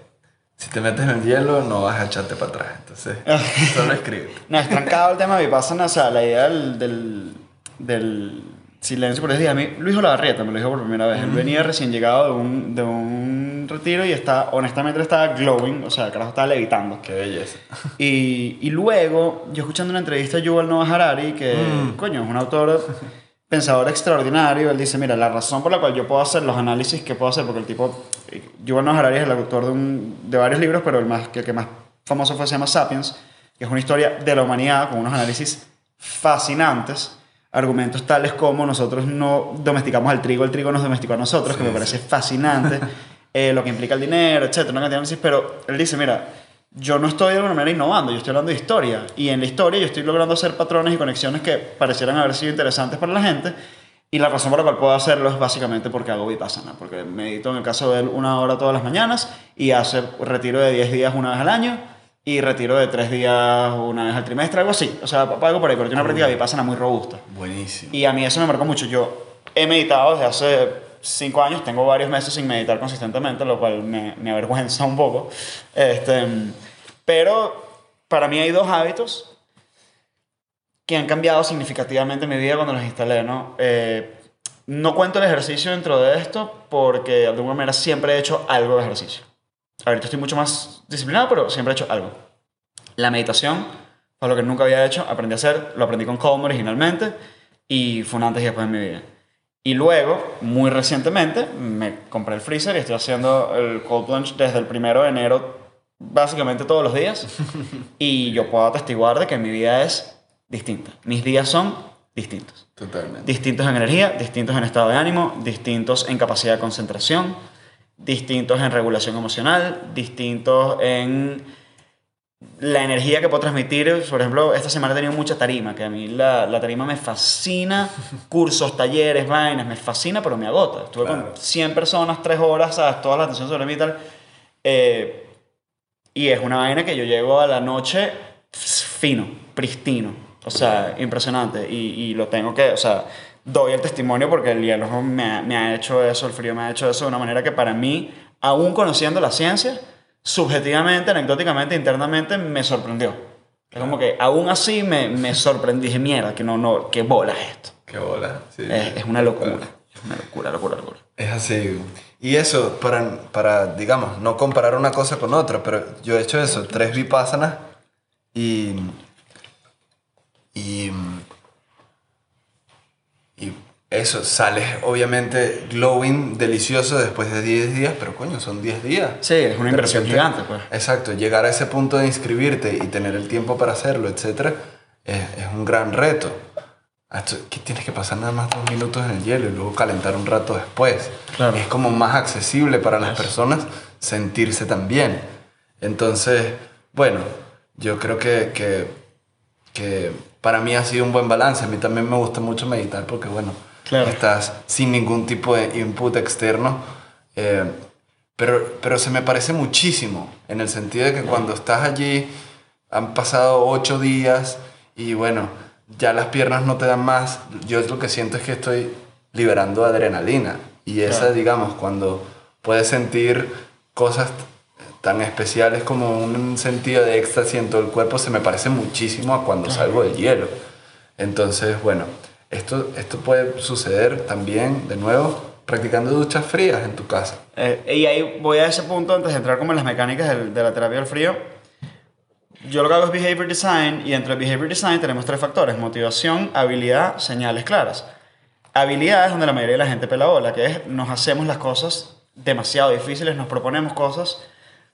si te metes en el hielo, no vas a echarte para atrás. Entonces, solo escribe. No, es trancado el tema de Vipassana, o sea, la idea del, del, del silencio por ese día. A mí, Luis Olavarrieta me lo dijo por primera vez. Él venía recién llegado de un, de un retiro y está, honestamente estaba glowing, o sea, el carajo estaba levitando. Qué belleza. Y, y luego, yo escuchando una entrevista de Yuval Noah Harari, que, coño, es un autor pensador extraordinario, él dice, mira, la razón por la cual yo puedo hacer los análisis que puedo hacer, porque el tipo, Yuval Noah Harari es el autor de, un, de varios libros, pero el, más, que, el que más famoso fue se llama Sapiens, que es una historia de la humanidad con unos análisis fascinantes, argumentos tales como nosotros no domesticamos al trigo, el trigo nos domesticó a nosotros, que me parece fascinante, eh, lo que implica el dinero, etcétera, una cantidad de análisis, pero él dice, mira, yo no estoy de alguna manera innovando, yo estoy hablando de historia. Y en la historia yo estoy logrando hacer patrones y conexiones que parecieran haber sido interesantes para la gente. Y la razón por la cual puedo hacerlo es básicamente porque hago vipassana. Porque medito en el caso de él una hora todas las mañanas y hace retiro de 10 días una vez al año y retiro de 3 días una vez al trimestre, algo así. O sea, algo por ahí, tiene una práctica vipassana muy robusta. Buenísimo. Y a mí eso me marcó mucho. Yo he meditado desde hace 5 años, tengo varios meses sin meditar consistentemente, lo cual me, me avergüenza un poco. Este, pero para mí hay dos hábitos que han cambiado significativamente mi vida cuando los instalé, ¿no? Eh, no cuento el ejercicio dentro de esto porque de alguna manera siempre he hecho algo de ejercicio. Ahorita estoy mucho más disciplinado, pero siempre he hecho algo. La meditación fue lo que nunca había hecho, aprendí a hacer, lo aprendí con Calm originalmente y fue un antes y después de mi vida. Y luego, muy recientemente, me compré el freezer y estoy haciendo el cold plunge desde el primero de enero, básicamente todos los días. y yo puedo atestiguar de que mi vida es distinta. Mis días son distintos. Totalmente. Distintos en energía, distintos en estado de ánimo, distintos en capacidad de concentración, distintos en regulación emocional, distintos en la energía que puedo transmitir. Por ejemplo, esta semana he tenido mucha tarima, que a mí la, la tarima me fascina. Cursos, talleres, vainas, me fascina, pero me agota. Estuve Claro. con 100 personas, 3 horas, ¿sabes? toda la atención sobre mí y tal. Eh, y es una vaina que yo llego a la noche fino, pristino. O sea, impresionante. Y, y lo tengo que, o sea, doy el testimonio porque el hielo me ha, me ha hecho eso, el frío me ha hecho eso de una manera que para mí, aún conociendo la ciencia, subjetivamente, anecdóticamente, internamente, me sorprendió. Es como que aún así me, me sorprendí. Dije, mierda, que no, no, qué bola es esto. Qué bola. Sí. Es, es una locura. Es una locura, locura, locura. Es así. Y eso, para, para, digamos, no comparar una cosa con otra, pero yo he hecho eso, tres vipassanas y. Y. Eso, sales obviamente glowing, delicioso después de 10 días, pero coño, son 10 días. Sí, es una inversión gigante, pues. Exacto, llegar a ese punto de inscribirte y tener el tiempo para hacerlo, etcétera, es, es un gran reto. Que tienes que pasar nada más dos minutos en el hielo y luego calentar un rato después. Claro. Es como más accesible para las personas sentirse tan bien. Entonces, bueno, yo creo que, que, que para mí ha sido un buen balance. A mí también me gusta mucho meditar porque, bueno, Claro. estás sin ningún tipo de input externo. eh, pero, pero se me parece muchísimo en el sentido de que cuando estás allí, han pasado ocho días y bueno, ya las piernas no te dan más. Yo lo que siento es que estoy liberando adrenalina. Y esa, Claro. digamos, cuando puedes sentir cosas tan especiales como un sentido de éxtasis en todo el cuerpo, se me parece muchísimo a cuando salgo del hielo. Entonces, bueno, esto, esto puede suceder también, de nuevo, practicando duchas frías en tu casa. Eh, y ahí voy a ese punto antes de entrar como en las mecánicas del- de la terapia del frío. Yo lo que hago es behavior design y dentro de behavior design tenemos tres factores, motivación, habilidad, señales claras. Habilidad es donde la mayoría de la gente pela bola, que es nos hacemos las cosas demasiado difíciles, nos proponemos cosas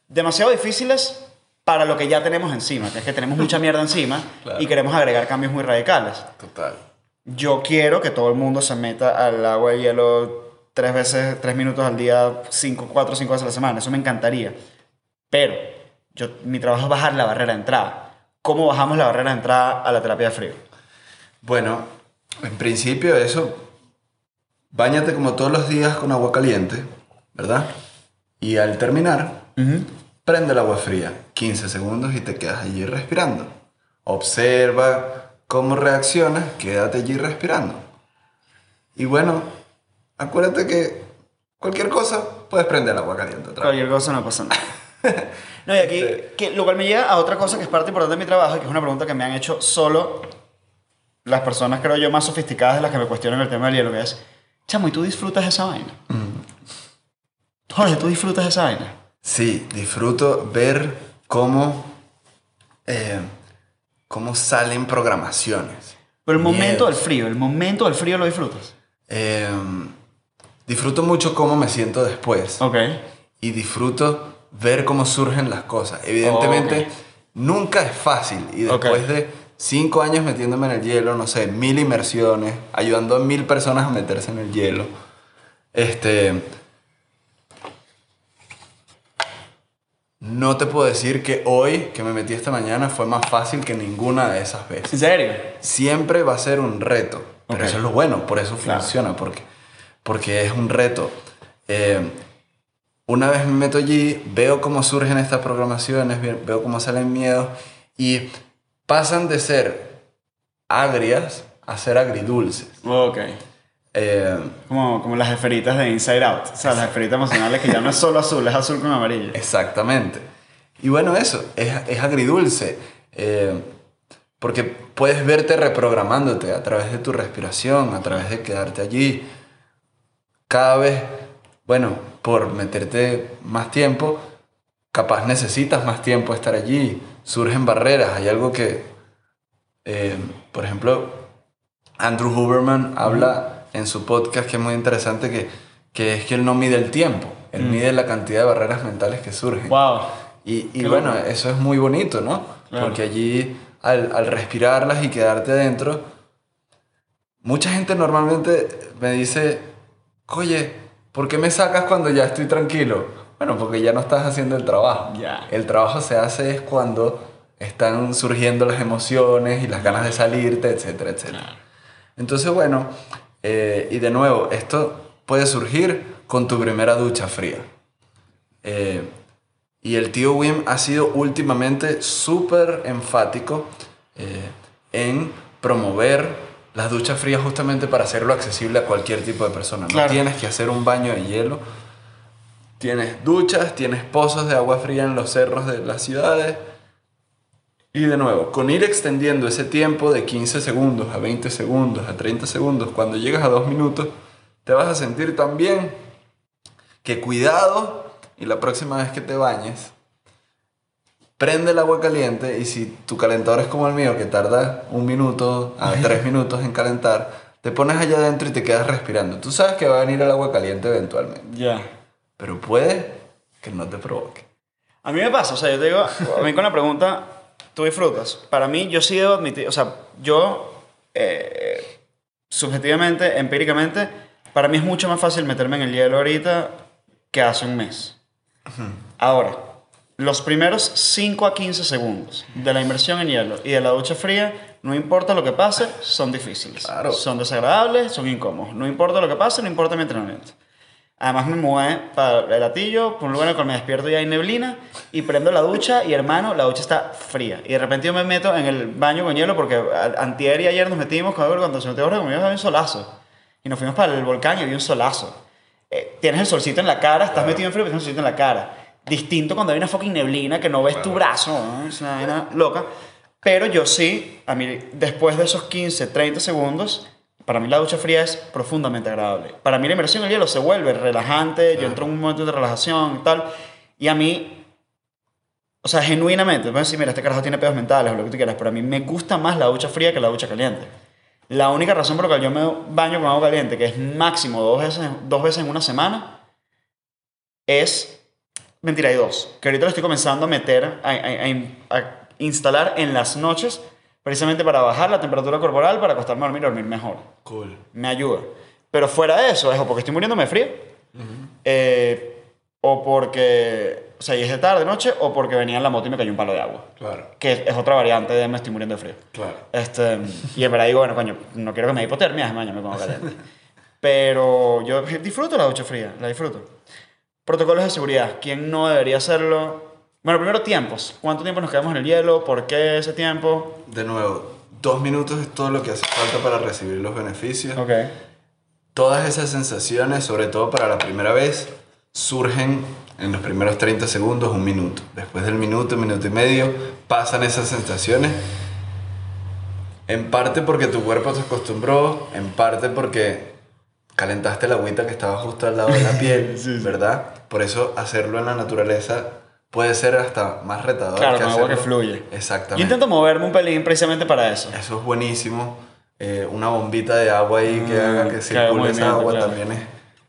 demasiado difíciles para lo que ya tenemos encima, que es que tenemos mucha mierda encima Claro. y queremos agregar cambios muy radicales. Total. Yo quiero que todo el mundo se meta al agua de hielo tres veces, tres minutos al día, cinco, cuatro, cinco veces a la semana. Eso me encantaría. Pero yo, mi trabajo es bajar la barrera de entrada. ¿Cómo bajamos la barrera de entrada a la terapia de frío? Bueno, en principio eso, báñate como todos los días con agua caliente, ¿verdad? Y al terminar, prende el agua fría, 15 segundos y te quedas allí respirando. Observa cómo reaccionas, quédate allí respirando. Y bueno, acuérdate que cualquier cosa puedes prender el agua caliente otra. Cualquier cosa no pasa nada. No, y aquí, que, lo cual me lleva a otra cosa que es parte importante de mi trabajo, que es una pregunta que me han hecho solo las personas, creo yo, más sofisticadas de las que me cuestionan el tema del hielo, que es, chamo, ¿y tú disfrutas esa vaina? Jorge, ¿tú disfrutas esa vaina? Sí, disfruto ver cómo, eh, cómo salen programaciones. Pero el momento del frío, el momento del frío lo disfrutas. Eh, disfruto mucho cómo me siento después. Ok. Y disfruto ver cómo surgen las cosas. Evidentemente, Ok. nunca es fácil. Y después de cinco años metiéndome en el hielo, no sé, mil inmersiones, ayudando a mil personas a meterse en el hielo. Este. No te puedo decir que hoy, que me metí esta mañana, fue más fácil que ninguna de esas veces ¿En serio? siempre va a ser un reto. Pero eso es lo bueno, por eso Claro. funciona, porque, porque es un reto. Eh, una vez me meto allí, veo cómo surgen estas programaciones, ve- veo cómo salen miedos y pasan de ser agrias a ser agridulces. Ok. Eh, Como, como las esferitas de Inside Out. O sea, las esferitas emocionales que ya no es solo azul, es azul con amarillo. Exactamente. Y bueno, eso, es, es agridulce. eh, porque puedes verte reprogramándote a través de tu respiración, a través de quedarte allí. Cada vez, bueno, por meterte más tiempo, capaz necesitas más tiempo estar allí. Surgen barreras. Hay algo que, eh, por ejemplo, Andrew Huberman habla en su podcast que es muy interesante, que, que es que él no mide el tiempo, él mide la cantidad de barreras mentales que surgen. Wow. Y, y bueno, eso es muy bonito, ¿no? Claro. Porque allí, al, al respirarlas y quedarte adentro, mucha gente normalmente me dice, oye, ¿por qué me sacas cuando ya estoy tranquilo? Bueno, porque ya no estás haciendo el trabajo. Ya. El trabajo se hace es cuando están surgiendo las emociones y las ganas de salirte, etcétera, etcétera. Entonces, bueno, eh, y de nuevo, esto puede surgir con tu primera ducha fría. Eh, y el tío Wim ha sido últimamente súper enfático eh, en promover las duchas frías justamente para hacerlo accesible a cualquier tipo de persona. Claro. No tienes que hacer un baño de hielo. Tienes duchas, tienes pozos de agua fría en los cerros de las ciudades. Y de nuevo, con ir extendiendo ese tiempo de 15 segundos a 20 segundos, a 30 segundos, cuando llegas a 2 minutos, te vas a sentir tan bien que cuidado y la próxima vez que te bañes, prende el agua caliente y si tu calentador es como el mío, que tarda un minuto a tres minutos en calentar, te pones allá adentro y te quedas respirando. Tú sabes que va a venir el agua caliente eventualmente, Ya. pero puede que no te provoque. A mí me pasa, o sea, yo te digo, a mí con la pregunta, ¿tú disfrutas? Para mí, yo sí debo admitir, o sea, yo, eh, subjetivamente, empíricamente, para mí es mucho más fácil meterme en el hielo ahorita que hace un mes. Ahora, los primeros 5 a 15 segundos de la inmersión en hielo y de la ducha fría, no importa lo que pase, son difíciles. Claro. Son desagradables, son incómodos. No importa lo que pase, no importa mi entrenamiento. Además me mudé para el latillo, por un lugar en el cual me despierto y hay neblina, y prendo la ducha y hermano, la ducha está fría. Y de repente yo me meto en el baño con hielo porque antier y ayer nos metimos, cuando cuando se metió Jorge conmigo había un solazo. Y nos fuimos para el volcán y había un solazo. Eh, tienes el solcito en la cara, estás metido en frío, pero tienes el solcito en la cara. Distinto cuando hay una fucking neblina que no ves tu brazo, ¿no? es una vaina loca. Pero yo sí, a mí, después de esos 15, 30 segundos, para mí la ducha fría es profundamente agradable. Para mí la inmersión en el hielo se vuelve relajante, yo entro en un momento de relajación y tal. Y a mí, o sea, genuinamente, puedes decir, mira, este carajo tiene pedos mentales o lo que tú quieras, pero a mí me gusta más la ducha fría que la ducha caliente. La única razón por la que yo me baño con agua caliente, que es máximo dos veces, dos veces en una semana, es. Mentira, hay dos. Que ahorita lo estoy comenzando a meter, a, a- a a instalar en las noches, precisamente para bajar la temperatura corporal, para acostarme a dormir y dormir mejor. Cool. Me ayuda. Pero fuera de eso, es o porque estoy muriéndome de frío, eh, o porque. O sea, y es de tarde, noche, o porque venía en la moto y me cayó un palo de agua. Claro, Que es otra variante de me estoy muriendo de frío. claro. Este, y en verdad digo, bueno, coño, no quiero que me dé hipotermia, mañana me pongo caliente. Pero yo disfruto la ducha fría, la disfruto. Protocolos de seguridad, ¿quién no debería hacerlo? Bueno, primero tiempos. ¿Cuánto tiempo nos quedamos en el hielo? ¿Por qué ese tiempo? De nuevo, dos minutos es todo lo que hace falta para recibir los beneficios. Ok. Todas esas sensaciones, sobre todo para la primera vez, surgen en los primeros 30 segundos, un minuto. Después del minuto, minuto y medio, pasan esas sensaciones. En parte porque tu cuerpo se acostumbró, en parte porque calentaste la agüita que estaba justo al lado de la piel, Sí, sí. ¿verdad? Por eso hacerlo en la naturaleza puede ser hasta más retador. Claro, con agua que fluye. Exactamente. Yo intento moverme un pelín precisamente para eso. Eso es buenísimo. Eh, una bombita de agua ahí que Mm, haga que que circule esa agua claro. también es,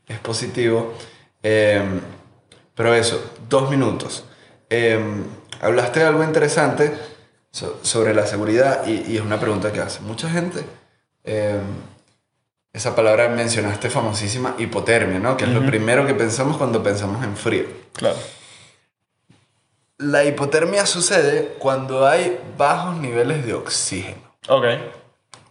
es positivo. Eh, pero eso, dos minutos. Eh, hablaste de algo interesante so- sobre la seguridad y, y es una pregunta que hace mucha gente. Eh, esa palabra mencionaste famosísima, hipotermia, ¿no? Que es lo primero que pensamos cuando pensamos en frío. Claro. La hipotermia sucede cuando hay bajos niveles de oxígeno. Ok.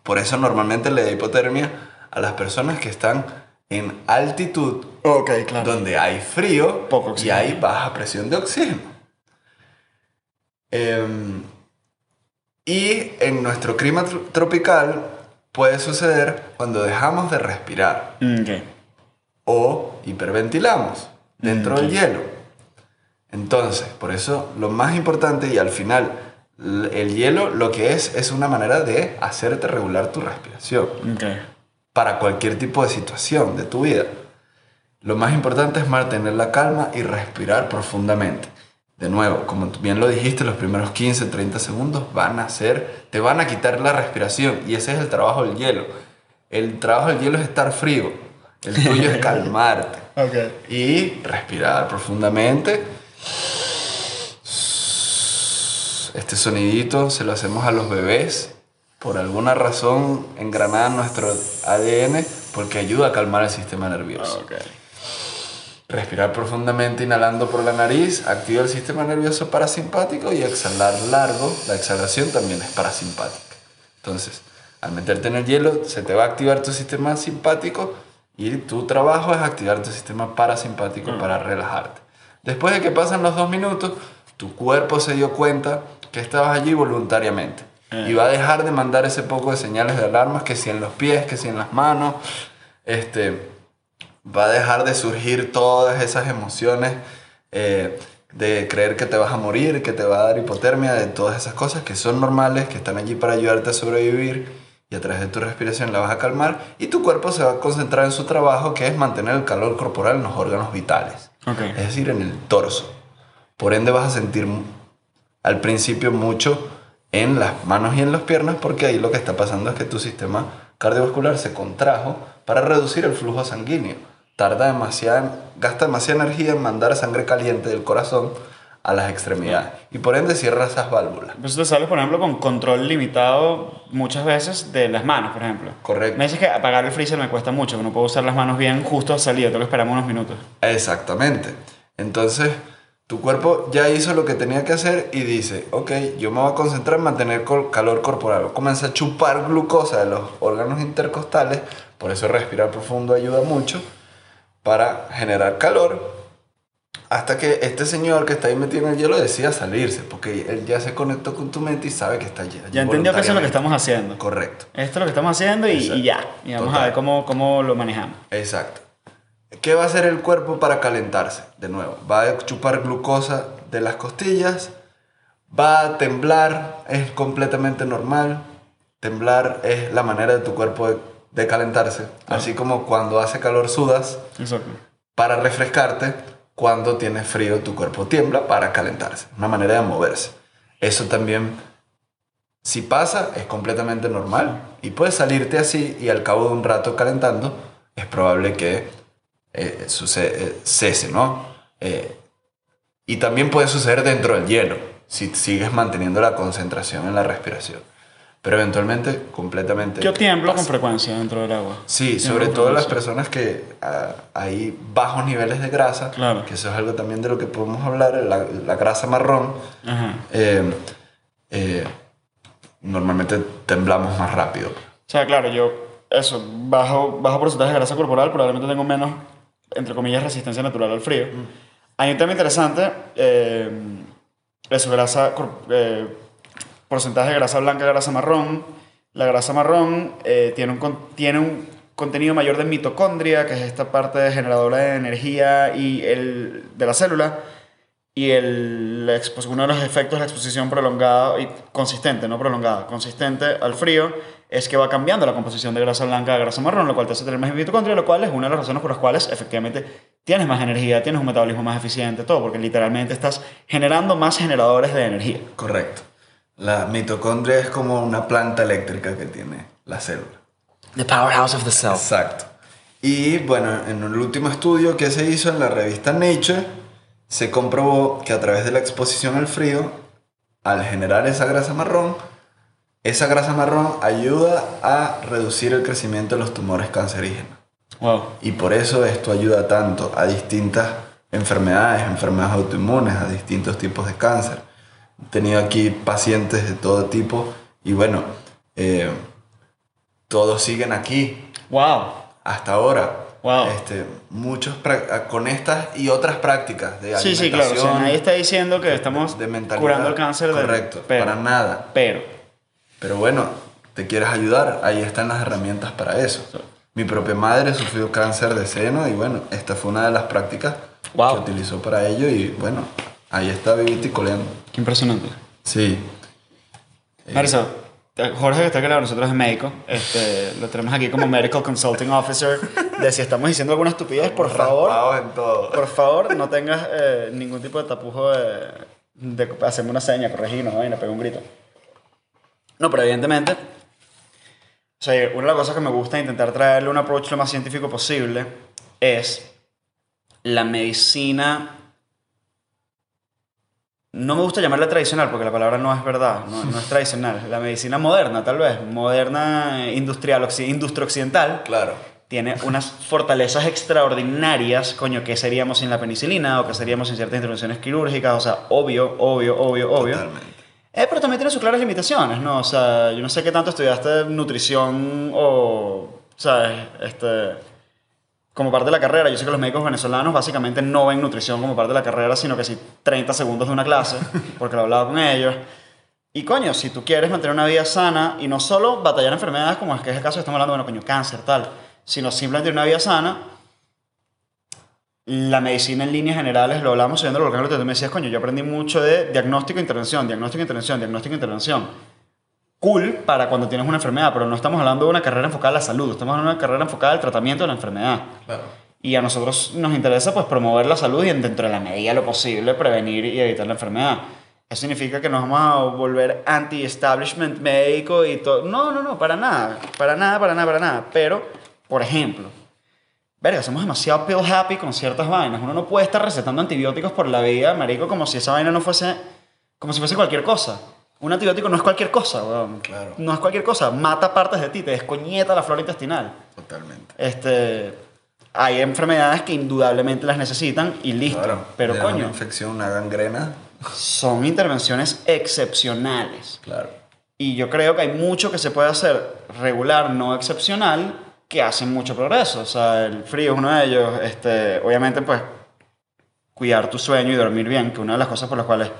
Por eso normalmente le da hipotermia a las personas que están en altitud Ok, claro. donde hay frío Poco y oxígeno. hay baja presión de oxígeno. Em, y en nuestro clima tro- tropical puede suceder cuando dejamos de respirar Mm, Ok. o hiperventilamos dentro Mm, del hielo. Entonces, por eso lo más importante y al final el hielo lo que es es una manera de hacerte regular tu respiración para cualquier tipo de situación de tu vida. Lo más importante es mantener la calma y respirar profundamente. De nuevo, como bien lo dijiste, los primeros 15, 30 segundos van a ser, te van a quitar la respiración y ese es el trabajo del hielo. El trabajo del hielo es estar frío, el tuyo es calmarte Ok. y respirar profundamente. Este sonidito se lo hacemos a los bebés. Por alguna razón engranada en nuestro ADN porque ayuda a calmar el sistema nervioso. Ok. Respirar profundamente inhalando por la nariz activa el sistema nervioso parasimpático y exhalar largo, la exhalación también es parasimpática. Entonces, al meterte en el hielo se te va a activar tu sistema simpático y tu trabajo es activar tu sistema parasimpático para relajarte. Después de que pasan los dos minutos, tu cuerpo se dio cuenta que estabas allí voluntariamente. Eh. y va a dejar de mandar ese poco de señales de alarmas que si en los pies, que si en las manos, este, va a dejar de surgir todas esas emociones eh, de creer que te vas a morir, que te va a dar hipotermia, de todas esas cosas que son normales, que están allí para ayudarte a sobrevivir. Y a través de tu respiración la vas a calmar. Y tu cuerpo se va a concentrar en su trabajo que es mantener el calor corporal en los órganos vitales, es decir, en el torso. Por ende vas a sentir al principio mucho en las manos y en las piernas porque ahí lo que está pasando es que tu sistema cardiovascular se contrajo para reducir el flujo sanguíneo. Tarda demasiada, gasta demasiada energía en mandar sangre caliente del corazón a las extremidades y por ende cierra esas válvulas. Pues te sales, por ejemplo, con control limitado muchas veces de las manos, por ejemplo. Correcto. Me dices que apagar el freezer me cuesta mucho, que no puedo usar las manos bien justo a salir, tengo que esperarme unos minutos. Exactamente. Entonces, tu cuerpo ya hizo lo que tenía que hacer y dice, ok, yo me voy a concentrar en mantener calor corporal. Comienza a chupar glucosa de los órganos intercostales, por eso respirar profundo ayuda mucho para generar calor. Hasta que este señor que está ahí metido en el hielo decida salirse, porque él ya se conectó con tu mente y sabe que está allí. Ya entendió que eso es lo que estamos haciendo. Correcto. Esto es lo que estamos haciendo y, y ya. Y vamos a Total. ver cómo, cómo lo manejamos. Exacto. ¿Qué va a hacer el cuerpo para calentarse? De nuevo, va a chupar glucosa de las costillas, va a temblar, es completamente normal. Temblar es la manera de tu cuerpo de, de calentarse. Así como cuando hace calor sudas Exacto. para refrescarte, cuando tienes frío tu cuerpo tiembla para calentarse. Una manera de moverse. Eso también, si pasa, es completamente normal. Y puedes salirte así y al cabo de un rato calentando, es probable que eh, suce- eh, cese, ¿no? Eh, y también puede suceder dentro del hielo, si sigues manteniendo la concentración en la respiración. Pero eventualmente, completamente... Yo tiemblo con pasa. frecuencia dentro del agua. Sí, sobre con todo las personas que ah, hay bajos niveles de grasa, Claro. que eso es algo también de lo que podemos hablar, la, la grasa marrón, Ajá. eh, eh, normalmente temblamos más rápido. O sea, claro, yo, eso, bajo, bajo porcentaje de grasa corporal, probablemente tengo menos, entre comillas, resistencia natural al frío. Hay un tema interesante, eh, eso, grasa, eh, porcentaje de grasa blanca, grasa marrón. La grasa marrón eh, tiene, un, tiene un contenido mayor de mitocondria, que es esta parte generadora de energía y el, de la célula. Y el, uno de los efectos de la exposición prolongada y consistente, no prolongada, consistente al frío, es que va cambiando la composición de grasa blanca a grasa marrón, lo cual te hace tener más mitocondria, lo cual es una de las razones por las cuales efectivamente tienes más energía, tienes un metabolismo más eficiente, todo, porque literalmente estás generando más generadores de energía. Correcto. La mitocondria es como una planta eléctrica que tiene la célula. The powerhouse of the cell. Exacto. Y bueno, en el último estudio que se hizo en la revista Nature, se comprobó que a través de la exposición al frío, al generar esa grasa marrón, esa grasa marrón ayuda a reducir el crecimiento de los tumores cancerígenos. Wow. Y por eso esto ayuda tanto a distintas enfermedades, enfermedades autoinmunes, a distintos tipos de cáncer. He tenido aquí pacientes de todo tipo y bueno, eh, todos siguen aquí Wow. hasta ahora. Wow. Este, muchos pra- con estas y otras prácticas de Sí, sí, claro. O sea, alimentación, nadie está diciendo que estamos de curando el cáncer de Correcto, pero, para nada. Pero, Pero bueno, te quieres ayudar, ahí están las herramientas para eso. Mi propia madre sufrió cáncer de seno y bueno, esta fue una de las prácticas Wow. que utilizó para ello y bueno, ahí está vivita y coleando. qué impresionante. Sí, Marisa, Jorge, que está aquí con nosotros es médico. Este, lo tenemos aquí como Medical Consulting Officer. De si estamos diciendo alguna estupidez, por favor, en todo. por favor, no tengas eh, ningún tipo de tapujo de, de hacerme una seña, corregirnos, vaina, pega un grito. No, pero evidentemente, o sea, una de las cosas que me gusta intentar traerle un approach lo más científico posible es la medicina. No me gusta llamarla tradicional porque la palabra no es verdad, no, no es tradicional. La medicina moderna, tal vez, moderna, industrial, industria occidental, Claro, tiene unas fortalezas extraordinarias, coño, ¿qué seríamos sin la penicilina o qué seríamos sin ciertas intervenciones quirúrgicas? O sea, obvio, obvio, obvio, obvio. totalmente. Eh, pero también tiene sus claras limitaciones, ¿no? O sea, yo no sé qué tanto estudiaste nutrición o, ¿sabes? Este, como parte de la carrera. Yo sé que los médicos venezolanos básicamente no ven nutrición como parte de la carrera, sino que sí 30 segundos de una clase, porque lo he hablado con ellos. Y coño, si tú quieres mantener una vida sana y no solo batallar enfermedades como es que es el caso que estamos hablando, bueno, coño, cáncer, tal, sino simplemente una vida sana, la medicina en líneas generales, lo hablamos subiendo el volcán, tú me decías, coño, yo aprendí mucho de diagnóstico, intervención, diagnóstico, intervención, diagnóstico, intervención. Cool para cuando tienes una enfermedad, pero no estamos hablando de una carrera enfocada a la salud, estamos hablando de una carrera enfocada al tratamiento de la enfermedad. Claro. Y a nosotros nos interesa pues promover la salud y dentro de la medida de lo posible prevenir y evitar la enfermedad. Eso significa que nos vamos a volver anti-establishment médico y todo. No, no, no, para nada. Para nada, para nada, para nada. Pero, por ejemplo, verga, somos demasiado pill happy con ciertas vainas. Uno no puede estar recetando antibióticos por la vida, marico, como si esa vaina no fuese, como si fuese cualquier cosa. Un antibiótico no es cualquier cosa, weón. Claro. No es cualquier cosa. Mata partes de ti, te descoñeta la flora intestinal. Totalmente. Este, hay enfermedades que indudablemente las necesitan y listo. Claro. Pero da Una coño, infección, una gangrena. son intervenciones excepcionales. Claro. Y yo creo que hay mucho que se puede hacer regular, no excepcional, que hacen mucho progreso. O sea, el frío es uno de ellos. Este, obviamente, pues, cuidar tu sueño y dormir bien, que una de las cosas por las cuales...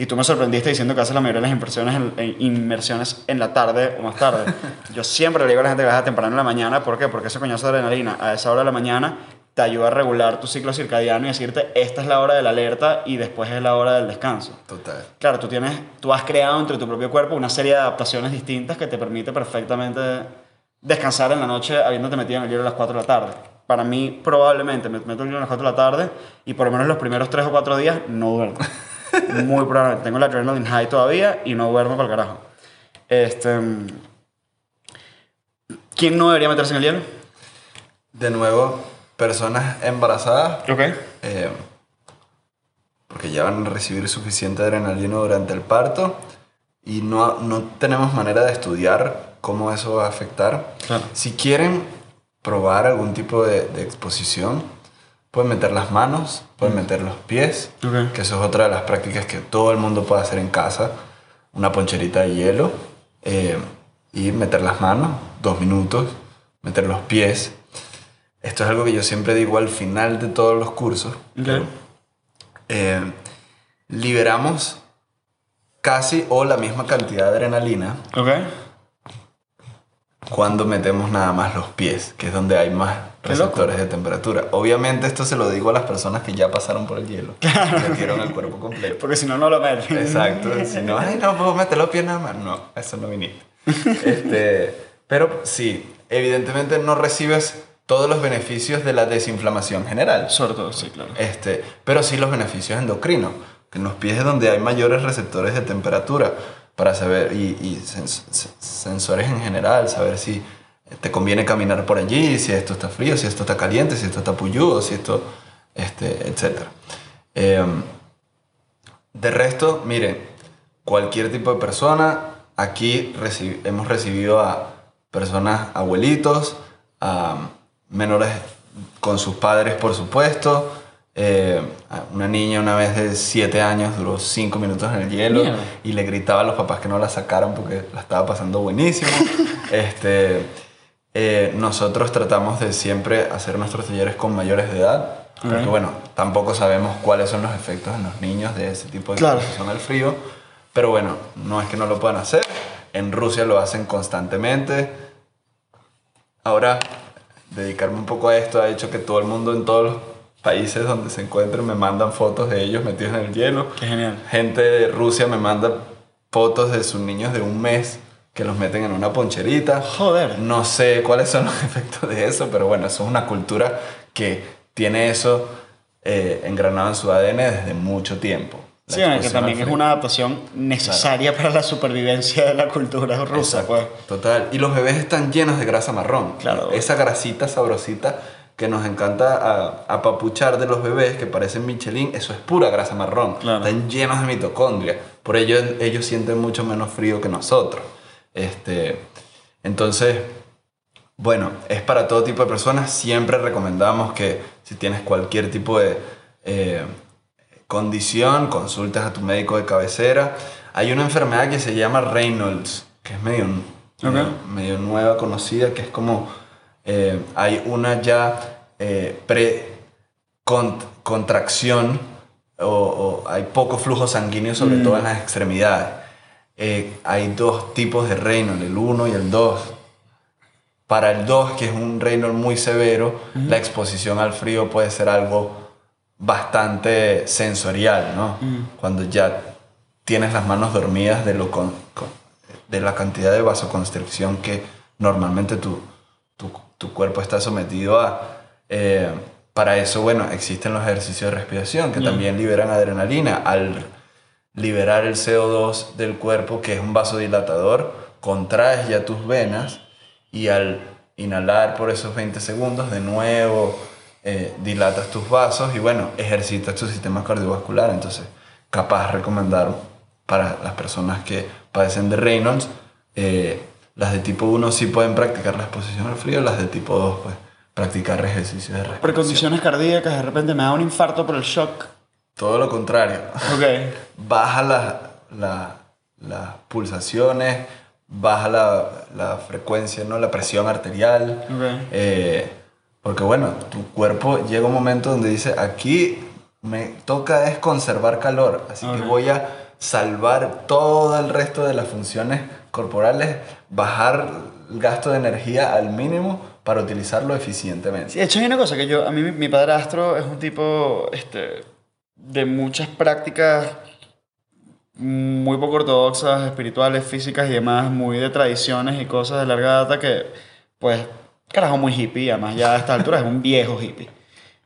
Y tú me sorprendiste diciendo que haces la mayoría de las inversiones en, en- inmersiones en la tarde o más tarde. Yo siempre le digo a la gente que baja temprano en la mañana. ¿Por qué? Porque ese coñazo de adrenalina a esa hora de la mañana te ayuda a regular tu ciclo circadiano y decirte, esta es la hora de la alerta y después es la hora del descanso. Total. Claro, tú, tienes, tú has creado entre tu propio cuerpo una serie de adaptaciones distintas que te permite perfectamente descansar en la noche habiéndote metido en el libro a las 4 de la tarde. Para mí, probablemente, me meto en el libro a las 4 de la tarde y por lo menos los primeros 3 o 4 días no duermo. Muy probablemente. Tengo la adrenaline high todavía y no duermo para el carajo. Este, ¿Quién no debería meterse en el hielo? De nuevo, personas embarazadas Ok. eh, porque ya van a recibir suficiente adrenalina durante el parto y no, no tenemos manera de estudiar cómo eso va a afectar. Claro. Si quieren probar algún tipo de, de exposición, pueden meter las manos, pueden meter los pies, que eso es otra de las prácticas que todo el mundo puede hacer en casa, una poncherita de hielo eh, y meter las manos, dos minutos, meter los pies. Esto es algo que yo siempre digo al final de todos los cursos. Eh, liberamos casi o la misma cantidad de adrenalina Ok. cuando metemos nada más los pies, que es donde hay más. Receptores de temperatura. Obviamente esto se lo digo a las personas que ya pasaron por el hielo, metieron el cuerpo completo. Porque si no, no lo meten. Exacto, si no, ay, no puedo meter los pies nada más, no, eso no viniste. Este, pero sí, evidentemente no recibes todos los beneficios de la desinflamación general. Sobre todo, sí, claro. Este, pero sí los beneficios endocrinos, que en los pies es donde hay mayores receptores de temperatura para saber, y, y sens- sensores en general, saber si te conviene caminar por allí, si esto está frío, si esto está caliente, si esto está puyudo, si esto, este, etc. Em, de resto, miren, cualquier tipo de persona, aquí hemos recibido a personas, abuelitos, a menores con sus padres, por supuesto. eh, a una niña una vez de 7 años duró 5 minutos en el hielo Mierda. y le gritaba a los papás que no la sacaran porque la estaba pasando buenísimo. este, eh, nosotros tratamos de siempre hacer nuestros talleres con mayores de edad, porque Ok. bueno, tampoco sabemos cuáles son los efectos en los niños de ese tipo de Claro. exposición al frío, pero bueno, no es que no lo puedan hacer, en Rusia lo hacen constantemente. Ahora, dedicarme un poco a esto ha hecho que todo el mundo en todos los países donde se encuentren me mandan fotos de ellos metidos en el hielo. Qué genial. Gente de Rusia me manda fotos de sus niños de un mes que los meten en una poncherita. Joder. No sé cuáles son los efectos de eso, pero bueno, eso es una cultura que tiene eso eh, engranado en su ADN desde mucho tiempo. La Sí, que también es una adaptación necesaria para la supervivencia de la cultura rusa, Exacto, pues. Total. Y los bebés están llenos de grasa marrón. Claro. Esa grasita sabrosita que nos encanta a- apapuchar de los bebés que parecen Michelin, eso es pura grasa marrón. Claro. Están llenos de mitocondria. Por ello ellos sienten mucho menos frío que nosotros. Este, entonces, bueno, es para todo tipo de personas. Siempre recomendamos que si tienes cualquier tipo de eh, condición, consultes a tu médico de cabecera. Hay una enfermedad que se llama Reynolds, que es medio, medio, medio nueva, conocida, que es como eh, hay una ya eh, pre con- contracción o, o hay poco flujo sanguíneo, sobre todo en las extremidades. Eh, hay dos tipos de Reynolds, el 1 y el 2. Para el 2, que es un Reynolds muy severo, la exposición al frío puede ser algo bastante sensorial, ¿no? Cuando ya tienes las manos dormidas de, lo con- con- de la cantidad de vasoconstricción que normalmente tu, tu, tu cuerpo está sometido a. Eh, para eso, bueno, existen los ejercicios de respiración que también liberan adrenalina. Al liberar el CO2 del cuerpo, que es un vasodilatador, contraes ya tus venas y al inhalar por esos 20 segundos, de nuevo eh, dilatas tus vasos y bueno, ejercitas tu sistema cardiovascular. Entonces, capaz recomendar para las personas que padecen de Reynolds, eh, las de tipo 1 sí pueden practicar la exposición al frío, las de tipo 2 pues practicar ejercicios de respiración. Precondiciones cardíacas, de repente me da un infarto por el shock. Todo lo contrario. Baja la- la- las pulsaciones, baja la, la frecuencia, ¿no? la presión arterial. Ok. Eh, porque bueno, tu cuerpo llega un momento donde dice, aquí me toca es conservar calor, así que voy a salvar todo el resto de las funciones corporales, bajar el gasto de energía al mínimo para utilizarlo eficientemente. Sí, de hecho hay una cosa que yo, a mí mi, mi padrastro es un tipo este, de muchas prácticas muy poco ortodoxas, espirituales, físicas y demás, muy de tradiciones y cosas de larga data que, pues, carajo, muy hippie, además ya a esta altura es un viejo hippie.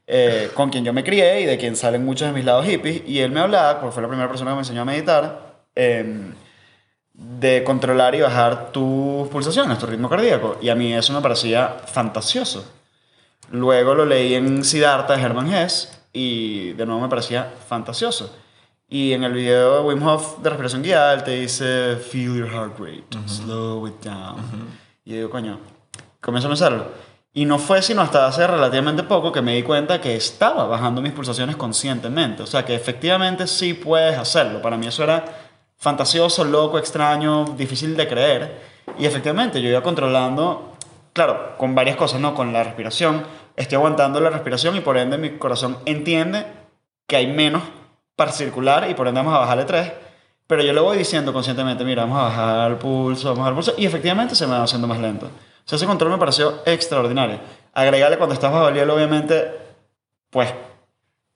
eh, con quien yo me crié y de quien salen muchos de mis lados hippies, y él me hablaba, porque fue la primera persona que me enseñó a meditar, em, de controlar y bajar tus pulsaciones, tu ritmo cardíaco. Y a mí eso me parecía fantasioso. Luego lo leí en Siddhartha de Hermann Hesse y de nuevo me parecía fantasioso. Y en el video de Wim Hof de respiración guiada, él te dice, feel your heart rate, slow it down. Y yo digo, coño, comienzo a pensarlo. Y no fue sino hasta hace relativamente poco que me di cuenta que estaba bajando mis pulsaciones conscientemente. O sea, que efectivamente sí puedes hacerlo. Para mí eso era fantasioso, loco, extraño, difícil de creer. Y efectivamente yo iba controlando, claro, con varias cosas, ¿no? Con la respiración. Estoy aguantando la respiración y por ende mi corazón entiende que hay menos para circular y por ende vamos a bajarle 3. Pero yo le voy diciendo conscientemente, mira, vamos a bajar el pulso, vamos a bajar el pulso. Y efectivamente se me va haciendo más lento. O sea, ese control me pareció extraordinario. Agregarle cuando estás bajo el hielo, obviamente, pues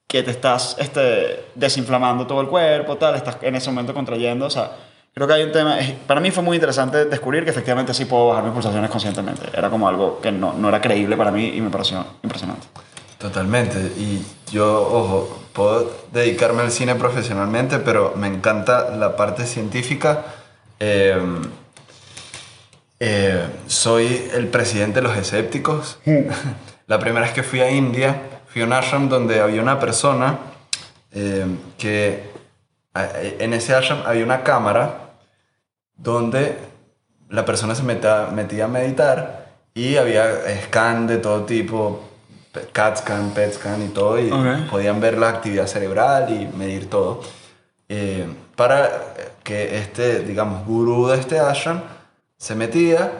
que te estás este, desinflamando todo el cuerpo, tal, estás en ese momento contrayendo, o sea, creo que hay un tema, para mí fue muy interesante descubrir que efectivamente sí puedo bajar mis pulsaciones conscientemente. Era como algo que no, no era creíble para mí y me pareció impresionante. Totalmente. Y yo, ojo, puedo dedicarme al cine profesionalmente, pero me encanta la parte científica. Eh, eh, soy el presidente de los escépticos. la primera vez que fui a India, fui a un ashram donde había una persona eh, que en ese ashram había una cámara donde la persona se meta- metía a meditar y había scan de todo tipo, CAT scan, PET scan y todo, y podían ver la actividad cerebral y medir todo. Eh, para que este, digamos, gurú de este ashram se metía